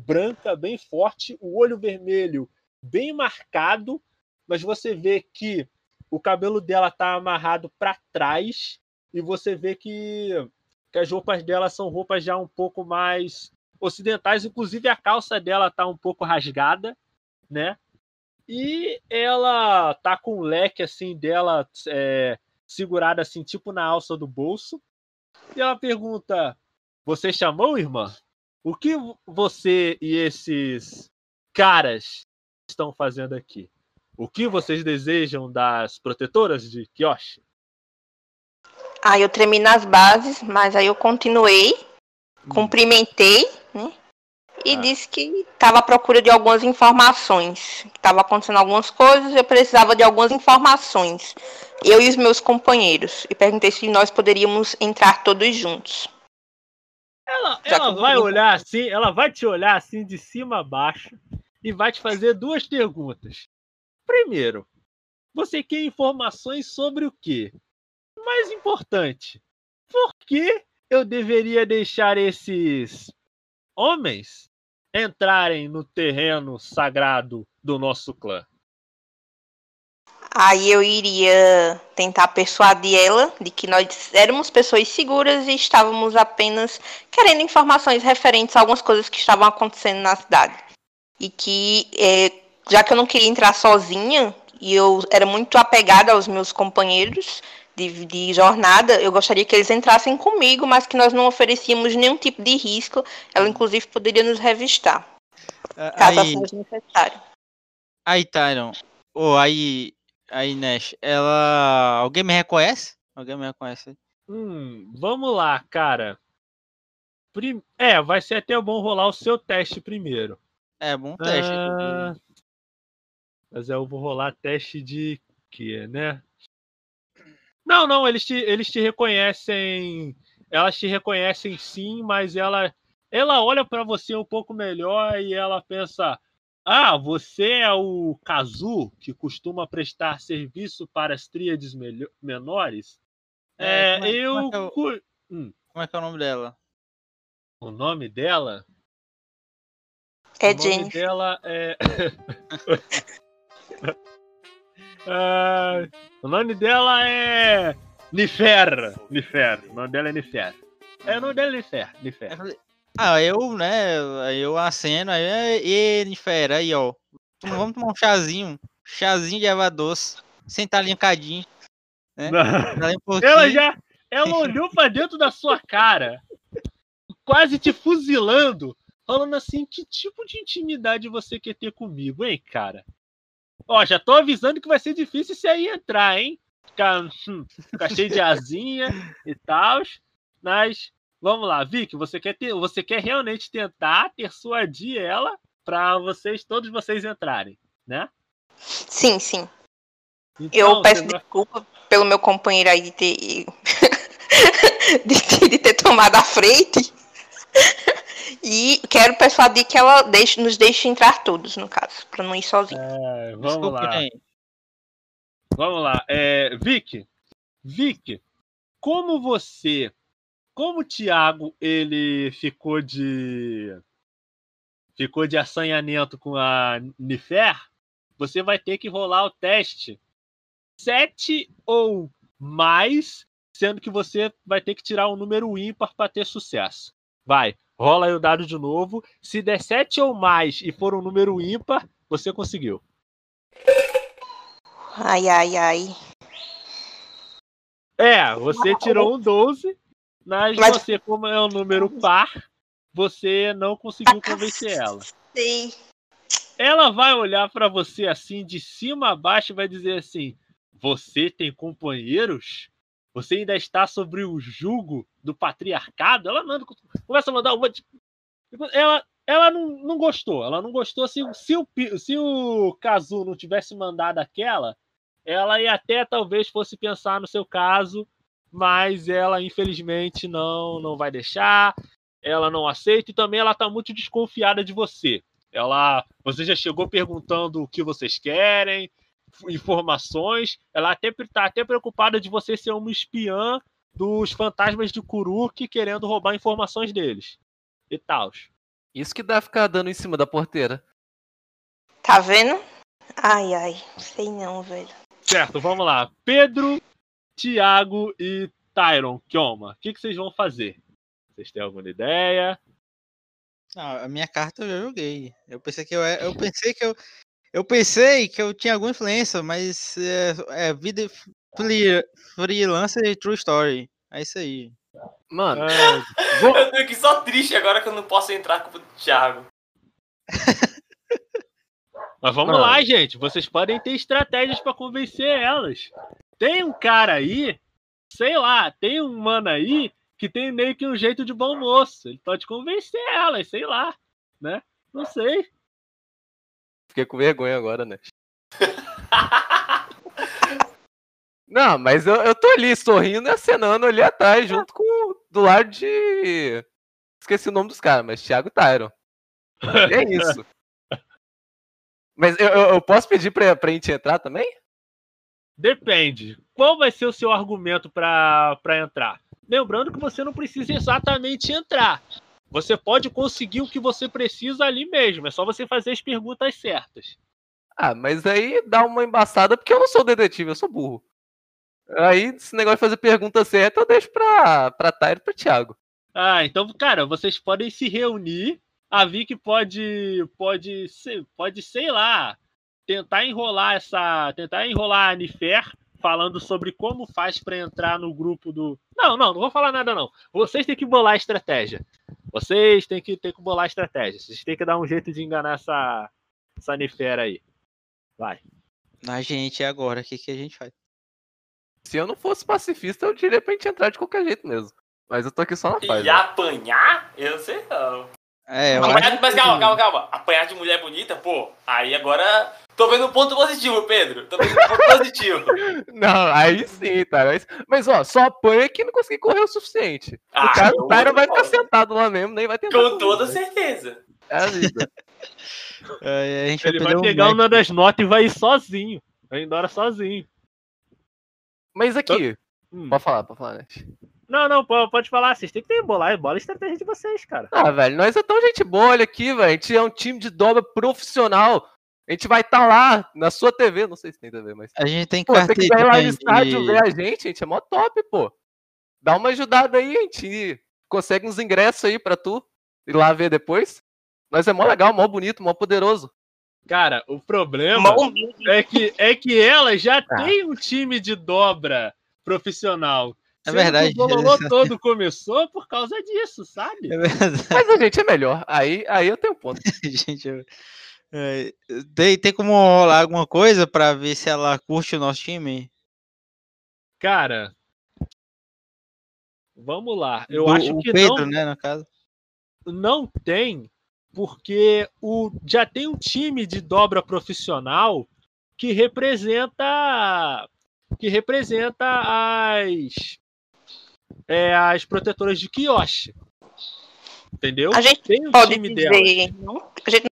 branca bem forte, o olho vermelho bem marcado, mas você vê que o cabelo dela tá amarrado para trás e você vê que, que as roupas dela são roupas já um pouco mais ocidentais, inclusive a calça dela tá um pouco rasgada, né? E ela tá com o leque assim dela é, segurado assim, tipo na alça do bolso. E ela pergunta: Você chamou, irmã? O que você e esses caras estão fazendo aqui? O que vocês desejam das protetoras de Kyoshi? Aí eu tremi nas bases, mas aí eu continuei, cumprimentei, né? E Ah. disse que estava à procura de algumas informações. Estava acontecendo algumas coisas, eu precisava de algumas informações. Eu e os meus companheiros. E perguntei se nós poderíamos entrar todos juntos. Ela, ela eu vai olhar assim, ela vai te olhar assim de cima a baixo e vai te fazer duas perguntas. Primeiro, você quer informações sobre o quê? Mais importante, por que eu deveria deixar esses homens entrarem no terreno sagrado do nosso clã? Aí eu iria tentar persuadir ela de que nós éramos pessoas seguras e estávamos apenas querendo informações referentes a algumas coisas que estavam acontecendo na cidade. E que, é, já que eu não queria entrar sozinha, e eu era muito apegada aos meus companheiros de, de jornada, eu gostaria que eles entrassem comigo, mas que nós não oferecíamos nenhum tipo de risco. Ela, inclusive, poderia nos revistar, Ah, caso Aí, assim fosse necessário. aí Tyron. Ô, aí, aí, Nash, ela. Alguém me reconhece? Alguém me reconhece? Hum, vamos lá, cara. Prim- É, vai ser até bom rolar o seu teste primeiro. É, bom teste. Ah, Mas eu vou rolar teste de quê, né? Não, não, eles te, eles te reconhecem. Elas te reconhecem sim, mas ela, ela olha pra você um pouco melhor e ela pensa: Ah, você é o Kazu que costuma prestar serviço para as tríades menores? É, É, como é- eu. como é cu- Hum, Como é que é o nome dela? o nome dela? É o nome Jennifer. dela é. Ah, o nome dela é. Nifer. Nifer. O nome dela é Nifer. É, o nome dela é Nifer. Nifer. Ah, eu, né? Eu aceno, aí, e Nifera, aí, ó. Vamos tomar um chazinho. Chazinho de erva doce. Sentar linkadinho. né? Um. Ela já. Ela olhou pra dentro da sua cara, quase te fuzilando, falando assim: que tipo de intimidade você quer ter comigo, hein, cara? Ó, já tô avisando que vai ser difícil você aí entrar, hein? Ficar, hum, ficar cheio de asinha e tal. Mas vamos lá, Vicky, você quer ter, você quer realmente tentar persuadir ela pra vocês, todos vocês entrarem, né? Sim, sim. Então, Eu peço vai- desculpa pelo meu companheiro aí de ter. de, ter- de ter tomado a frente. E quero persuadir que ela deixe, nos deixe entrar todos, no caso, pra não ir sozinho. É, vamos Desculpa, lá. Vamos lá. É, Vic, Vic, como você, como o Thiago, ele ficou de ficou de assanhamento com a Nifer, você vai ter que rolar o teste 7 ou mais sendo que você vai ter que tirar um número ímpar para ter sucesso. Vai, rola aí o dado de novo. Se der 7 ou mais e for um número ímpar, você conseguiu. Ai, ai, ai. É, você tirou um 12, mas, Mas- você, como é um número par, você não conseguiu convencer ela. Sim. Ela vai olhar pra você assim, de cima a baixo, e vai dizer assim: Você tem companheiros? Você ainda está sobre o jugo do patriarcado? Ela manda, começa a mandar Ela, ela não, não gostou. Ela não gostou. Se, se, o, se o Kazu não tivesse mandado aquela, ela ia até talvez fosse pensar no seu caso, mas ela infelizmente não, não vai deixar. Ela não aceita e também ela tá muito desconfiada de você. Ela, você já chegou perguntando o que vocês querem, informações. Ela até está até preocupada de você ser uma espiã dos fantasmas de Kuruk querendo roubar informações deles. E tal. Isso que dá ficar dando em cima da porteira. Tá vendo? Ai, ai. Sei não, velho. Certo, vamos lá. Pedro, Tiago e Tyron Kioma. O que, que vocês vão fazer? Vocês têm alguma ideia? Não, a minha carta eu já joguei. Eu pensei que eu, é- eu pensei que eu, eu pensei que eu tinha alguma influência, mas é, é vida free, freelancer e true story. É isso aí. Mano, Ah, Eu tô aqui só triste agora que eu não posso entrar com o Thiago. Mas vamos Mano. lá, gente. Vocês podem ter estratégias pra convencer elas. Tem um cara aí, sei lá, tem um mano aí que tem meio que um jeito de bom moço. Ele pode convencer elas, sei lá, né? Não sei. Fiquei com vergonha agora, né? Não, mas eu, eu tô ali sorrindo e acenando ali atrás, junto com. Do lado de. Esqueci o nome dos caras, mas Thiago Tyron. E é isso. Mas eu, eu, posso pedir pra, pra gente entrar também? Depende. Qual vai ser o seu argumento pra entrar? Lembrando que você não precisa exatamente entrar. Você pode conseguir o que você precisa ali mesmo. É só você fazer as perguntas certas. Ah, mas aí dá uma embaçada porque eu não sou detetive, eu sou burro. Aí, esse negócio de fazer pergunta certa, eu deixo pra, pra Tyron e pro Thiago. Ah, então, cara, vocês podem se reunir. A Vicky pode, pode, pode, sei lá, tentar enrolar essa, tentar enrolar a Nifer falando sobre como faz pra entrar no grupo do. Não, não, não vou falar nada não. Vocês têm que bolar a estratégia. Vocês têm que ter que bolar a estratégia. Vocês têm que dar um jeito de enganar essa, essa aí. Vai. Na gente agora, o que, que a gente faz? Se eu não fosse pacifista, eu diria pra gente entrar de qualquer jeito mesmo. Mas eu tô aqui só na paz. E né? apanhar? Eu não sei não. É, eu Apanhar- acho mas que- calma, calma, calma. Apanhar de mulher bonita, pô. Aí agora. Tô vendo um ponto positivo, Pedro. Tô vendo um ponto positivo. Não, aí sim, tá. Mas, mas ó, só apanha que não conseguir correr o suficiente. Ah, o cara o Tyron vai ficar sentado lá mesmo, nem vai tentar. Com toda né? certeza. É a vida. É, a gente Ele vai um pegar Mac. uma das notas e vai ir sozinho. Vai embora sozinho. Mas aqui, Hum. pode falar, pode falar, né? Não, não, po- pode falar. Vocês têm que ter bola, bola a estratégia de vocês, cara. Ah, velho, nós é tão gente boa, olha aqui, velho. A gente é um time de dobra profissional. A gente vai estar lá na sua TV, não sei se tem TV, mas. A gente tem Pô, você quiser ir lá no estádio de- ver a gente, a gente é mó top, pô. Dá uma ajudada aí, a gente consegue uns ingressos aí pra tu ir lá ver depois. Nós é mó legal, mó bonito, mó poderoso. Cara, o problema Mó é que, é que ela já Ah. tem um time de dobra profissional. É Sendo verdade. O bololô todo começou por causa disso, sabe? É verdade, Mas a gente é melhor. Aí, aí eu tenho um ponto. gente. eu- é, tem, tem como rolar alguma coisa pra ver se ela curte o nosso time? Cara, vamos lá. Eu Do- acho o que Pedro, não, né, no caso. não tem, porque o, já tem um time de dobra profissional que representa que representa as é, as protetoras de Kiyoshi. Entendeu? A gente Tem um pode time delas. dizer. Não, a gente não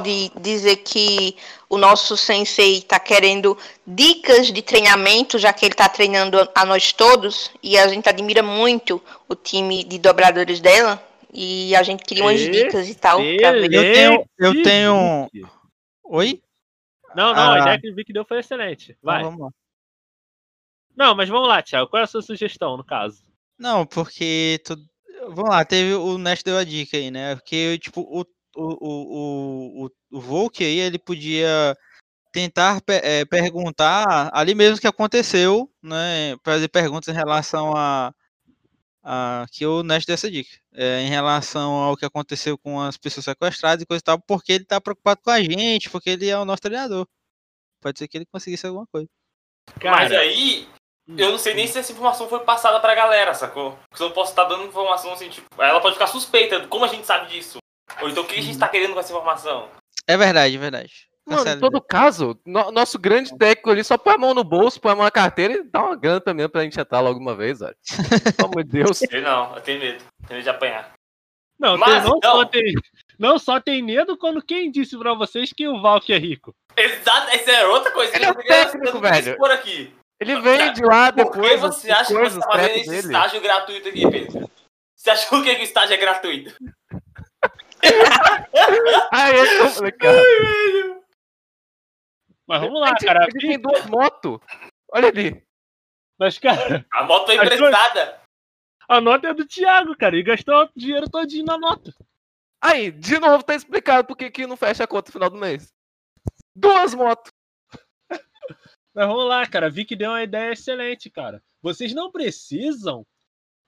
pode dizer que o nosso sensei tá querendo dicas de treinamento, já que ele tá treinando a nós todos, e a gente admira muito o time de dobradores dela. E a gente queria umas dicas e tal. pra ver. Eu tenho- eu tenho-. Oi? Não, não, a Ah. ideia que o Vic deu foi excelente. Então Vai. vamos lá. Não, mas vamos lá, Thiago. Qual é a sua sugestão, no caso? Não, porque. Tu... Vamos lá, teve o Nest deu a dica aí, né? Porque, tipo, o, o, o, o, o Volk aí, ele podia tentar eh, perguntar ali mesmo que aconteceu, né? Fazer perguntas em relação a. a que o Nest deu essa dica. eh, em relação ao que aconteceu com as pessoas sequestradas e coisa e tal, porque ele tá preocupado com a gente, porque ele é o nosso treinador. Pode ser que ele conseguisse alguma coisa. Mas aí, eu não sei nem se essa informação foi passada pra galera, sacou? Porque eu não posso estar dando informação assim, tipo, ela pode ficar suspeita. Como a gente sabe disso? Ou então o que a gente tá querendo com essa informação? É verdade, é verdade. Mano, em todo caso, no- nosso grande técnico ali só põe a mão no bolso, põe a mão na carteira e dá uma grana também pra gente entrar logo uma vez, velho. Pelo amor de Deus. Eu não, eu tenho medo. Tenho medo de apanhar. Não, Mas, não, então- só tem, não só tem medo quando quem disse pra vocês que o Valk é rico. Exato, essa é outra coisa. Ele é o técnico, velho. expor aqui. Ele vende lá Por que depois você acha que você tá fazendo esse dele. estágio gratuito aqui, Pedro? Você achou que o estágio é gratuito? Ah, é complicado. Mas vamos lá, Ele- cara. Ele tem duas motos. Olha ali. Mas, cara, A moto foi As emprestada. a nota é do Thiago, cara. E gastou o dinheiro todinho na nota. Aí, de novo, tá explicado por que que não fecha a conta no final do mês. Duas motos. Mas vamos lá, cara. Vi que deu uma ideia excelente, cara. Vocês não precisam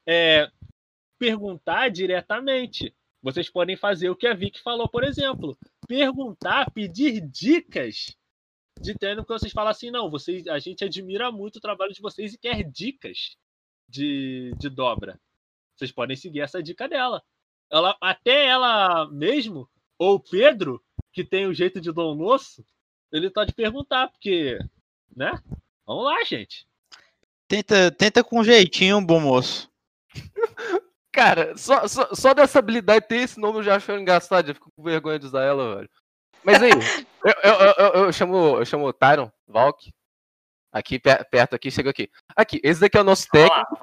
é, perguntar diretamente. Vocês podem fazer o que a Vicky falou, por exemplo. Perguntar, pedir dicas de treino que vocês falam assim, não, vocês, a gente admira muito o trabalho de vocês e quer dicas de, de dobra. Vocês podem seguir essa dica dela. Ela, até ela mesmo, ou o Pedro, que tem o jeito de Dom Nosso, ele pode perguntar, porque né? Vamos lá, gente. Tenta, tenta com jeitinho, bom moço. Cara, só, só, só dessa habilidade ter esse nome eu já acho engraçado, já fico com vergonha de usar ela, velho. Mas aí, eu, eu, eu, eu- chamo, eu chamo o Tyron, Valk. Aqui, per- perto aqui, chega aqui. Aqui, esse daqui é o nosso técnico.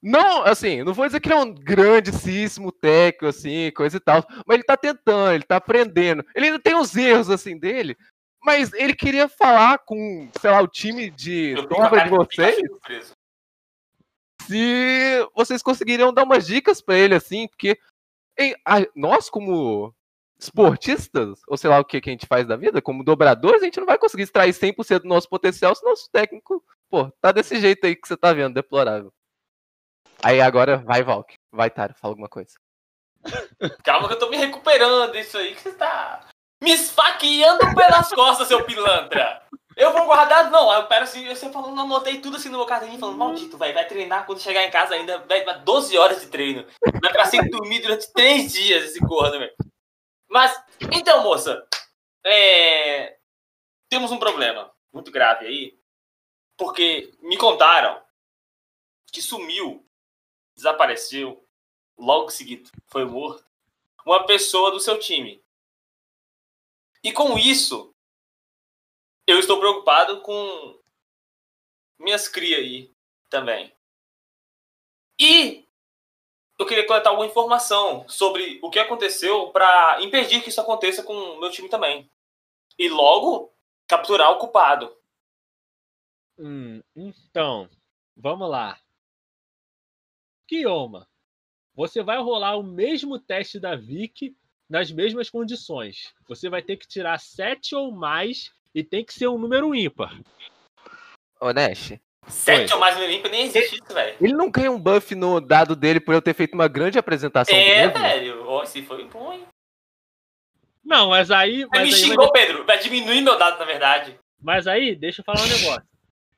Não, assim, não vou dizer que ele é um grandíssimo técnico, assim, coisa e tal. Mas ele tá tentando, ele tá aprendendo. Ele ainda tem os erros, assim, dele. Mas ele queria falar com, sei lá, o time de Eu fico com a dobra cara de vocês. Se vocês conseguiriam dar umas dicas pra ele, assim, porque em- a- nós, como esportistas, ou sei lá o que, que a gente faz da vida, como dobradores, a gente não vai conseguir extrair 100% do nosso potencial se nosso técnico, pô, tá desse jeito aí que você tá vendo, deplorável. Aí agora, vai, Valk. Vai, Taro, fala alguma coisa. Calma que eu tô me recuperando disso aí que você tá me esfaqueando pelas costas, seu pilantra. Eu vou guardar, não, aí eu pego assim, você falando, anotei tudo assim no meu caderninho, falando, maldito, vai, vai treinar quando chegar em casa ainda, vai, vai 12 horas de treino. Vai ficar sem dormir durante 3 dias esse corno, velho. Mas, então, moça, é... temos um problema muito grave aí, porque me contaram que sumiu, desapareceu, logo seguido foi morto, uma pessoa do seu time. E com isso, eu estou preocupado com minhas crias aí também. E eu queria coletar alguma informação sobre o que aconteceu para impedir que isso aconteça com o meu time também. E logo capturar o culpado. Hum, então, vamos lá. Kioma, você vai rolar o mesmo teste da Vic nas mesmas condições. Você vai ter que tirar 7 ou mais e tem que ser um número ímpar. Ô, Nash, Sete ou mais no limpo nem existe isso, velho. ele não ganha um buff no dado dele por eu ter feito uma grande apresentação É, mesmo? velho. Ó, se foi bom, hein? Não, mas aí. Mas me aí, xingou, Pedro. Vai diminuir meu dado, na verdade. mas aí, deixa eu falar um negócio.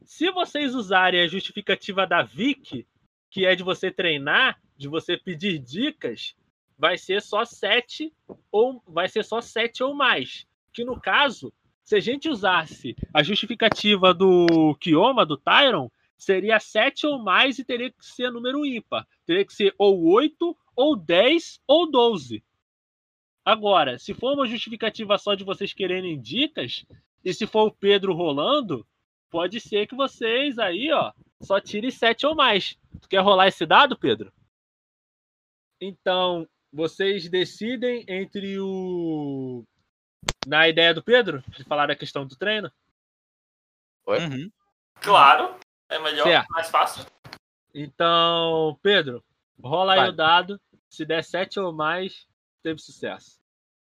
Se vocês usarem a justificativa da Vic, que é de você treinar, de você pedir dicas, vai ser só 7 ou vai ser só 7 ou mais. Que no caso, se a gente usasse a justificativa do Kioma, do Tyron, seria 7 ou mais e teria que ser número ímpar. Teria que ser ou 8, ou 10, ou 12. Agora, se for uma justificativa só de vocês quererem dicas, e se for o Pedro rolando, pode ser que vocês aí, ó, só tirem 7 ou mais. Tu quer rolar esse dado, Pedro? Então, vocês decidem entre o. Na ideia do Pedro, de falar da questão do treino? Oi? Uhum. Claro. É melhor, Certo. mais fácil. Então, Pedro, rola aí Vai. o dado. Se der 7 ou mais, teve sucesso.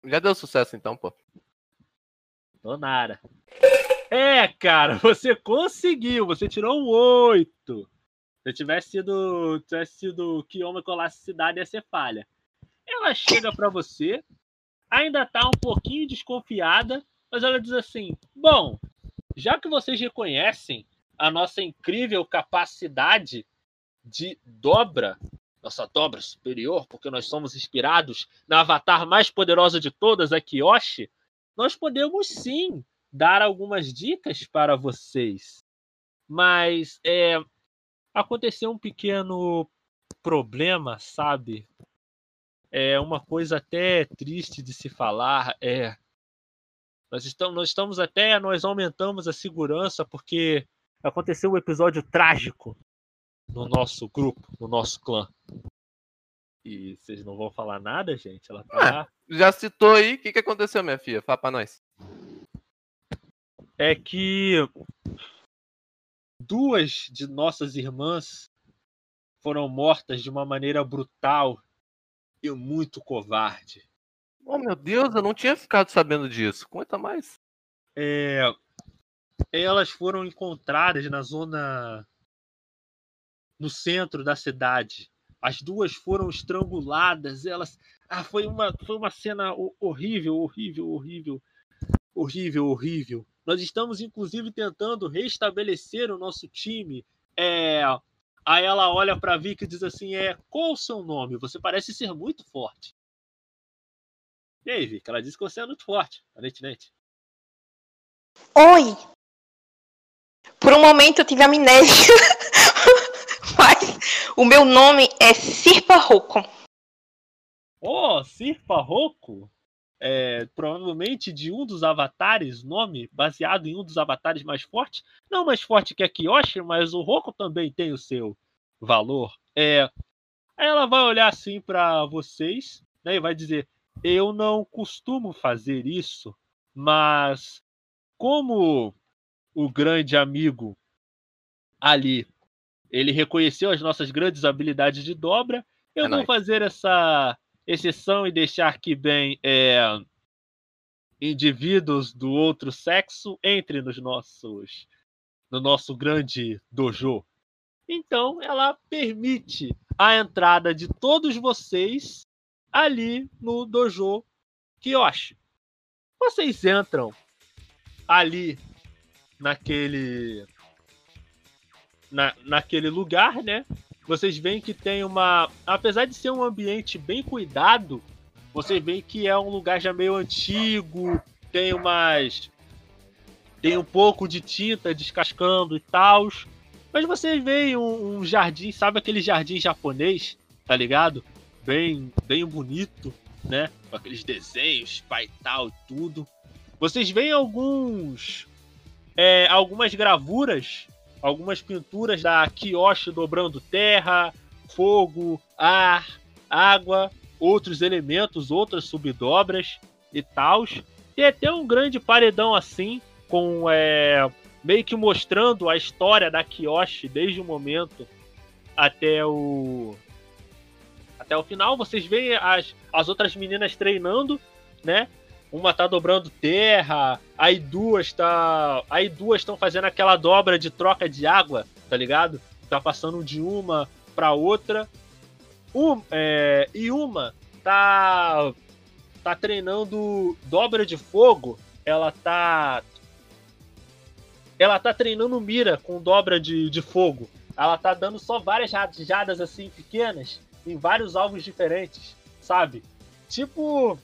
Já deu sucesso então, pô. Donara. É, cara, você conseguiu. Você tirou um 8. Se tivesse sido, tivesse sido Kioma colasse cidade, ia ser falha. Ela chega pra você, ainda tá um pouquinho desconfiada, mas ela diz assim: Bom, já que vocês reconhecem a nossa incrível capacidade de dobra, nossa dobra superior, porque nós somos inspirados na avatar mais poderosa de todas, a Kyoshi, nós podemos sim dar algumas dicas para vocês. Mas é, aconteceu um pequeno problema, sabe? É uma coisa até triste de se falar. É, nós estamos, nós estamos até, nós aumentamos a segurança porque aconteceu um episódio trágico no nosso grupo, no nosso clã. E vocês não vão falar nada, gente? Ela tá. Já citou aí, o que, que aconteceu, minha filha? Fala pra nós. é que duas de nossas irmãs foram mortas de uma maneira brutal e muito covarde. Oh, meu Deus, eu não tinha ficado sabendo disso. Conta mais. É, elas foram encontradas na zona no centro da cidade. As duas foram estranguladas. Elas, ah, foi uma foi uma cena ho- horrível, horrível, horrível, horrível, horrível. Nós estamos inclusive tentando restabelecer o nosso time. É, aí ela olha para Vicky e diz assim: "É, qual o seu nome? Você parece ser muito forte." E aí, Vicky? Ela disse que você é muito forte, aparentemente. Oi! Por um momento eu tive amnésia. Mas o meu nome é Sirpa Rocco. Oh, Sirpa Roku, é, provavelmente de um dos avatares, nome baseado em um dos avatares mais fortes. Não mais forte que a Kyoshi, mas o Roku também tem o seu valor. É, aí ela vai olhar assim para vocês né, e vai dizer: Eu não costumo fazer isso, mas como o grande amigo ali ele reconheceu as nossas grandes habilidades de dobra, eu É vou fazer essa exceção e deixar que bem é, indivíduos do outro sexo entrem nos nossos no nosso grande dojo. Então ela permite a entrada de todos vocês ali no dojo Kyoshi. Vocês entram ali naquele na, naquele lugar, né? Vocês veem que tem uma, apesar de ser um ambiente bem cuidado, vocês veem que é um lugar já meio antigo, tem umas tem um pouco de tinta descascando e tal. Mas vocês veem um, um jardim, sabe aquele jardim japonês, tá ligado? Bem, bem bonito, né? Com aqueles desenhos, pai tal e tudo. Vocês veem alguns é, algumas gravuras, algumas pinturas da Kyoshi dobrando terra, fogo, ar, água, outros elementos, outras subdobras e tal. Tem até um grande paredão assim, com é, meio que mostrando a história da Kyoshi desde o momento até o até o final. Vocês veem as, as outras meninas treinando, né? Uma tá dobrando terra, aí duas tá. Aí duas estão fazendo aquela dobra de troca de água, tá ligado? Tá passando de uma pra outra. Um, é, e uma tá. tá treinando dobra de fogo. Ela tá. Ela tá treinando mira com dobra de, de fogo. Ela tá dando só várias rajadas assim pequenas em vários alvos diferentes, sabe? Tipo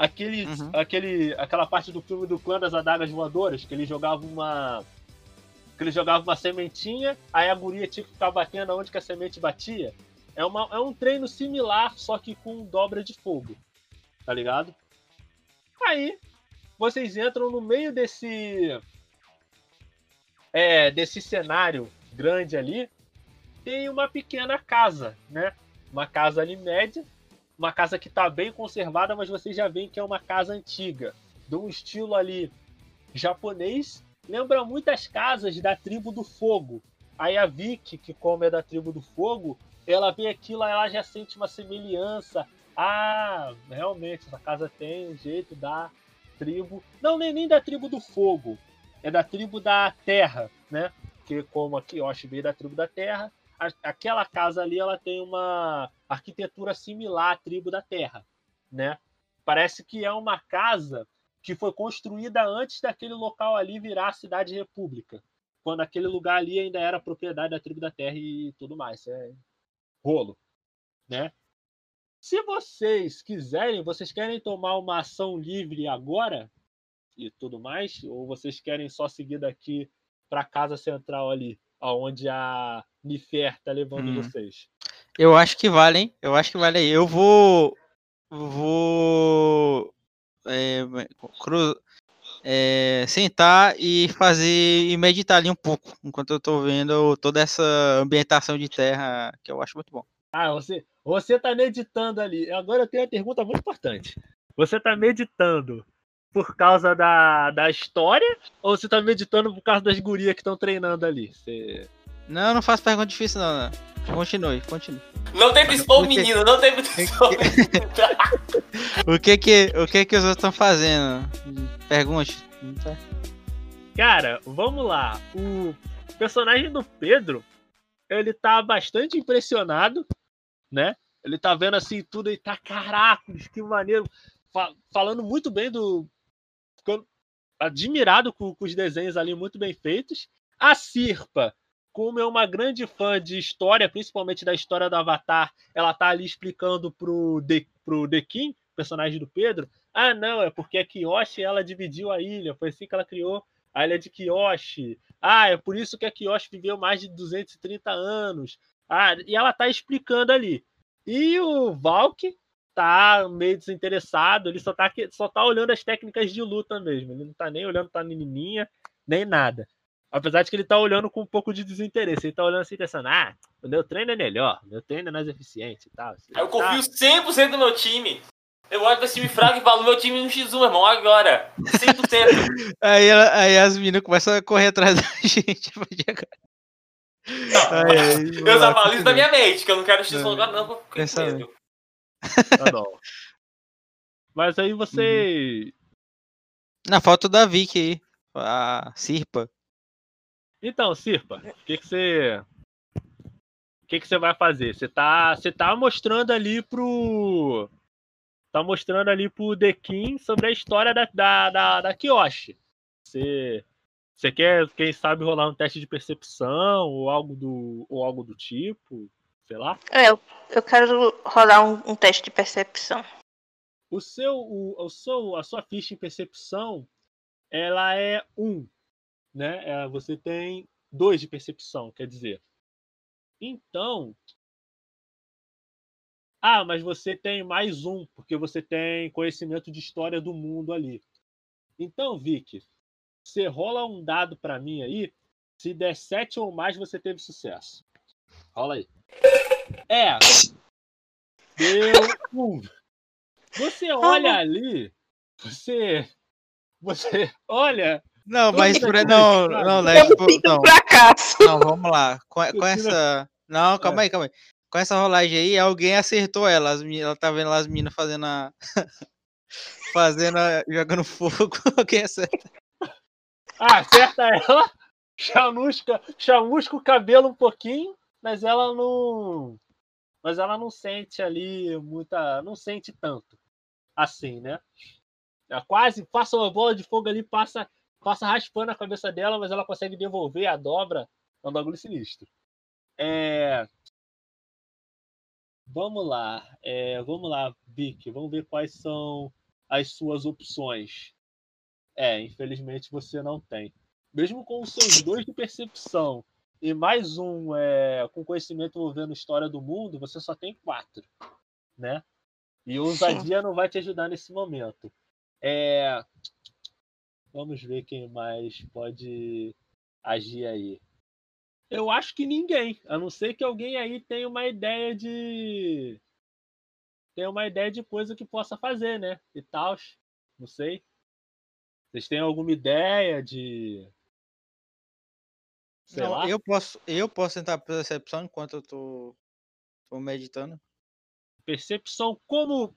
aquele, Uhum. aquele, aquela parte do filme do clã das adagas voadoras, que ele jogava uma. Que ele jogava uma sementinha, aí a guria tinha que ficar batendo onde que a semente batia. É, uma, é um treino similar, só que com dobra de fogo. Tá ligado? Aí, vocês entram no meio desse. É, desse cenário grande ali. Tem uma pequena casa, né? Uma casa ali média uma casa que está bem conservada, mas vocês já veem que é uma casa antiga, de um estilo ali japonês, lembra muitas casas da tribo do fogo. Aí a Vicky, que como é da tribo do fogo, ela vê aquilo, ela já sente uma semelhança. Ah, realmente, essa casa tem um jeito da tribo. Não, nem, nem da tribo do fogo. É da tribo da terra, né? Porque como a Kyoshi veio da tribo da terra, a- aquela casa ali ela tem uma arquitetura similar à tribo da terra, né? Parece que é uma casa que foi construída antes daquele local ali virar a cidade república. Quando aquele lugar ali ainda era propriedade da tribo da terra e tudo mais. É rolo, né? Se vocês quiserem, vocês querem tomar uma ação livre agora e tudo mais, ou vocês querem só seguir daqui para casa central ali, aonde a Nifer tá levando Hum. vocês? Eu acho que vale, hein? Eu acho que vale aí. Eu vou. Vou. é, cru- é, sentar e fazer. e meditar ali um pouco. Enquanto eu tô vendo toda essa ambientação de terra que eu acho muito bom. Ah, você, você tá meditando ali. Agora eu tenho uma pergunta muito importante. Você tá meditando por causa da, da história ou você tá meditando por causa das gurias que estão treinando ali? Você... Não, eu não faço pergunta difícil, não. não. Continue, continue. Não o Por quê? menino, não teve expor o que que, o que, que os outros estão fazendo? Pergunte. Cara, vamos lá. O personagem do Pedro, ele tá bastante impressionado, né? Ele tá vendo assim tudo e tá, caracos, que maneiro. Fa- falando muito bem do. Ficando admirado com, com os desenhos ali muito bem feitos. A Sirpa, como é uma grande fã de história, principalmente da história do Avatar, ela tá ali explicando pro The, pro The King, personagem do Pedro. Ah, não, é porque a Kiyoshi ela dividiu a ilha, foi assim que ela criou a ilha de Kiyoshi. Ah, é por isso que a Kiyoshi viveu mais de 230 anos. Ah, e ela tá explicando ali. E o Valk tá meio desinteressado, ele só tá, só tá olhando as técnicas de luta mesmo. Ele não tá nem olhando pra menininha, nem nada. Apesar de que ele tá olhando com um pouco de desinteresse. Ele tá olhando assim, pensando, ah, o meu treino é melhor, o meu treino é mais eficiente e tal. Eu Tá- confio 100% no meu time. Eu olho pra esse time fraco e falo, meu time no X1, meu irmão, agora. 100%. Aí, aí as meninas começam a correr atrás da gente. Ai, ai, vamos eu só falo isso na minha mente, que eu não quero X1 É. agora não, porque eu Tá. Mas aí você. Na foto da Vicky aí. A Sirpa. Então, Sirpa, o que, que você. O que, que você vai fazer? Você tá, você tá mostrando ali pro. Tá mostrando ali pro Dekin sobre a história da, da, da, da Kiyoshi. Você, você quer, quem sabe, rolar um teste de percepção ou algo do, ou algo do tipo? Sei lá. É, eu, eu quero rolar um, um teste de percepção. O seu, o, o seu, a sua ficha em percepção, ela é um, né? É, você tem dois de percepção, quer dizer. Então, ah, mas você tem mais um, porque você tem conhecimento de história do mundo ali. Então, Vicky, você rola um dado pra mim aí. Se der sete ou mais, você teve sucesso. Rola aí. É. Deu um. Você olha ali, você. Você olha. Não, mas bem, não, não, não, fracasso. não, vamos lá. Com, com essa. Não, calma É. aí, calma aí. Com essa rolagem aí, alguém acertou ela. As meninas, ela tá vendo lá as meninas fazendo a. fazendo a. jogando fogo. Alguém acerta. Ah, acerta ela. Chamusca, chamusca o cabelo um pouquinho, mas ela não. Mas ela não sente ali muita. Não sente tanto. Assim, né? Ela quase passa uma bola de fogo ali, passa, passa raspando a cabeça dela, mas ela consegue devolver a dobra. É um bagulho sinistro. É. Vamos lá. É, vamos lá, Vic. Vamos ver quais são as suas opções. É, infelizmente você não tem. Mesmo com os seus dois de percepção e mais um é, com conhecimento envolvendo história do mundo, você só tem quatro, né? E ousadia não vai te ajudar nesse momento. É, Vamos ver quem mais pode agir aí. Eu acho que ninguém, a não ser que alguém aí tenha uma ideia de. tenha uma ideia de coisa que possa fazer, né? E tal. Não sei. Vocês têm alguma ideia de. Sei Não, lá. eu posso, eu posso tentar percepção enquanto eu tô, tô meditando. Percepção como.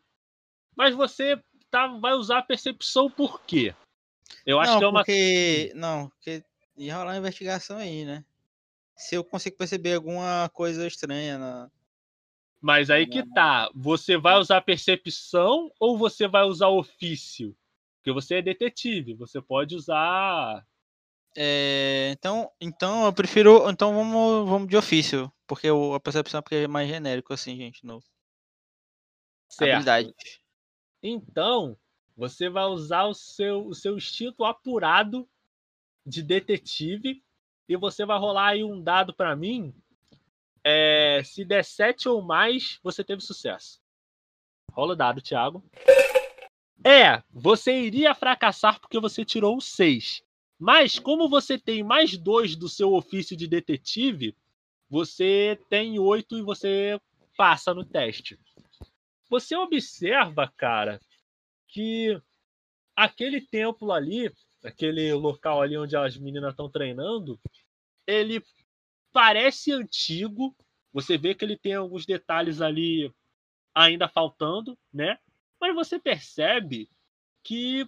Mas você tá, vai usar a percepção por quê? Eu acho não, que é uma. porque não, porque ia rolar uma investigação aí, né? Se eu consigo perceber alguma coisa estranha na Mas aí que tá. Você vai usar percepção ou você vai usar ofício? Porque você é detetive. Você pode usar. É, então, então eu prefiro, então vamos, vamos de ofício, porque o- a percepção é porque é mais genérico assim, gente, no Certo. habilidade. Então, você vai usar o seu, o seu instinto apurado de detetive e você vai rolar aí um dado pra mim. É, se der 7 ou mais, você teve sucesso. Rola o dado, Thiago. É, você iria fracassar porque você tirou um 6. Mas como você tem mais dois do seu ofício de detetive, você tem 8 e você passa no teste. Você observa, cara, que aquele templo ali, aquele local ali onde as meninas estão treinando, ele parece antigo. Você vê que ele tem alguns detalhes ali ainda faltando, né? Mas você percebe que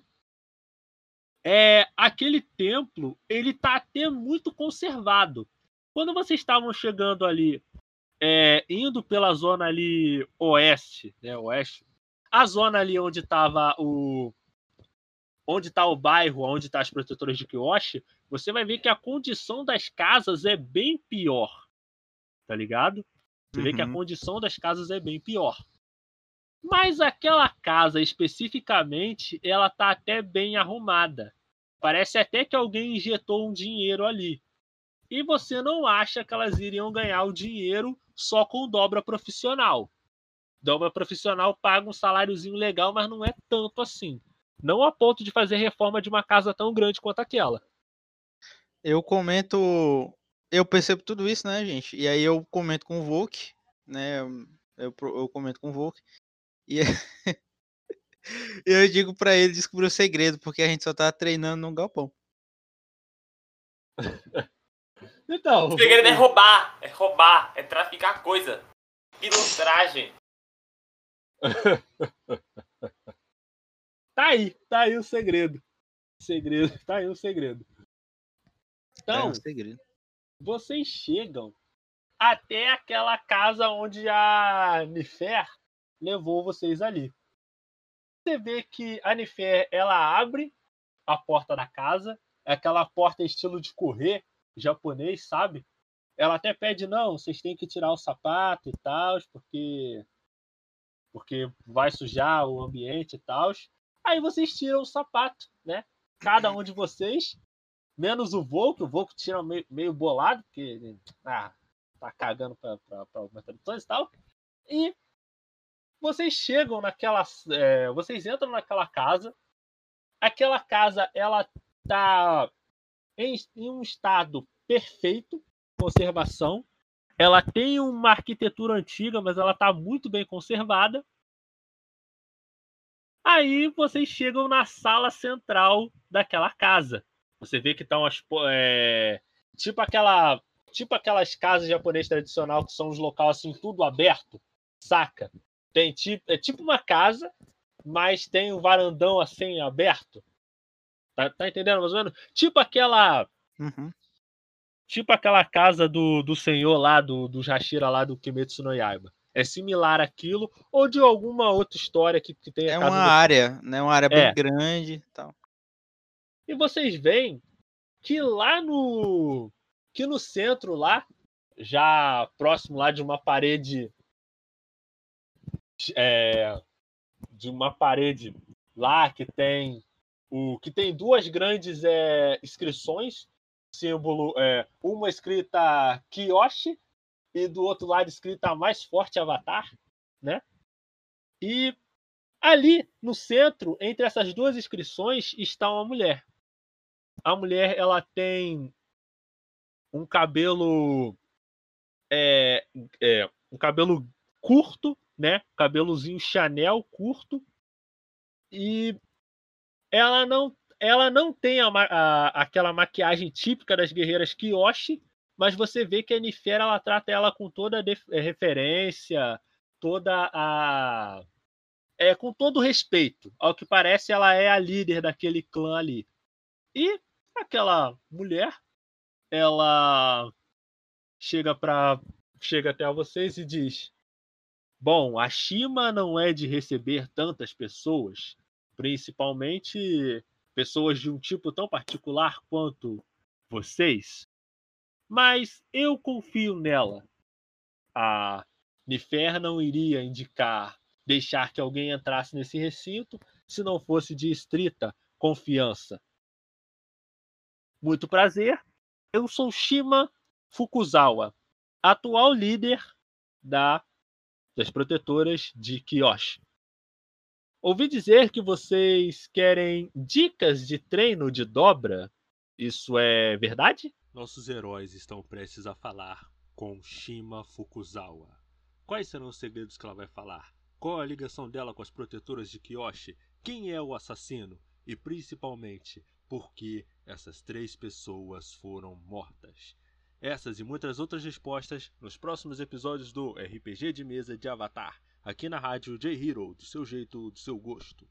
é aquele templo, ele tá até muito conservado. Quando vocês estavam chegando ali, é, indo pela zona ali oeste, né, oeste, a zona ali onde estava o onde está o bairro, onde está as protetoras de Kyoshi, você vai ver que a condição das casas é bem pior. Tá ligado? Você vê que a Uhum. condição das casas é bem pior. Mas aquela casa especificamente, ela tá até bem arrumada. Parece até que alguém injetou um dinheiro ali. E você não acha que elas iriam ganhar o dinheiro só com dobra profissional. Dobra profissional paga um saláriozinho legal, mas não é tanto assim. Não a ponto de fazer reforma de uma casa tão grande quanto aquela. Eu comento, eu percebo tudo isso, né, gente? E aí eu comento com o Volk, né? Eu, eu comento com o Volk. E eu digo pra ele descobrir o segredo, porque a gente só tá treinando no galpão. Então, O segredo é roubar, é roubar, é traficar coisa. Pilantragem. tá aí, tá aí o segredo. Segredo, tá aí o segredo. É Então, um segredo. vocês chegam até aquela casa onde a Nifer levou vocês ali. Você vê que a Nifer ela abre a porta da casa, é aquela porta estilo de correr japonês, sabe? Ela até pede não, vocês têm que tirar o sapato e tal, porque porque vai sujar o ambiente e tal. Aí vocês tiram o sapato, né? Cada um de vocês menos o Volk, o Volk tira meio, meio bolado, porque ah, tá cagando pra algumas traduções e tal. E vocês chegam naquela. é, vocês entram naquela casa. Aquela casa, ela tá em, em um estado perfeito, conservação. Ela tem uma arquitetura antiga, mas ela tá muito bem conservada. Aí vocês chegam na sala central daquela casa. Você vê que tá umas. É, tipo aquela. Tipo aquelas casas japonesas tradicional que são os locais assim, tudo aberto, saca? Tem tipo, é tipo uma casa, mas tem um varandão assim aberto. Tá, tá entendendo mais ou menos? Tipo aquela. Uhum. Tipo aquela casa do, do senhor lá, do, do Hashira lá do Kimetsu no Yaiba. É similar àquilo, ou de alguma outra história que, que tenha É uma do- área, né? Uma área bem É. grande e tal. E vocês veem que lá no que no centro lá, já próximo lá de uma parede é, de uma parede lá que tem o que tem duas grandes é, inscrições, símbolo é, uma escrita Kiyoshi e do outro lado escrita mais forte Avatar, né? E ali no centro, entre essas duas inscrições, está uma mulher. A mulher ela tem um cabelo é, é, um cabelo curto, né? Cabelozinho Chanel curto e ela não ela não tem a a- aquela maquiagem típica das guerreiras Kiyoshi, mas você vê que a Nifera ela trata ela com toda a eh, referência, toda a é com todo respeito. Ao que parece, ela é a líder daquele clã ali. E aquela mulher, ela chega para chega até vocês e diz: Bom, a Shima não é de receber tantas pessoas, principalmente pessoas de um tipo tão particular quanto vocês. Mas eu confio nela. A Nifer não iria indicar deixar que alguém entrasse nesse recinto se não fosse de estrita confiança. Muito prazer, eu sou Shima Fukuzawa, atual líder da, das protetoras de Kyoshi. Ouvi dizer que vocês querem dicas de treino de dobra. Isso é verdade? Nossos heróis estão prestes a falar com Shima Fukuzawa. Quais serão os segredos que ela vai falar? Qual a ligação dela com as protetoras de Kyoshi? Quem é o assassino? E principalmente, por que essas três pessoas foram mortas? Essas e muitas outras respostas nos próximos episódios do RPG de mesa de Avatar, aqui na rádio J-Hero, do seu jeito, do seu gosto.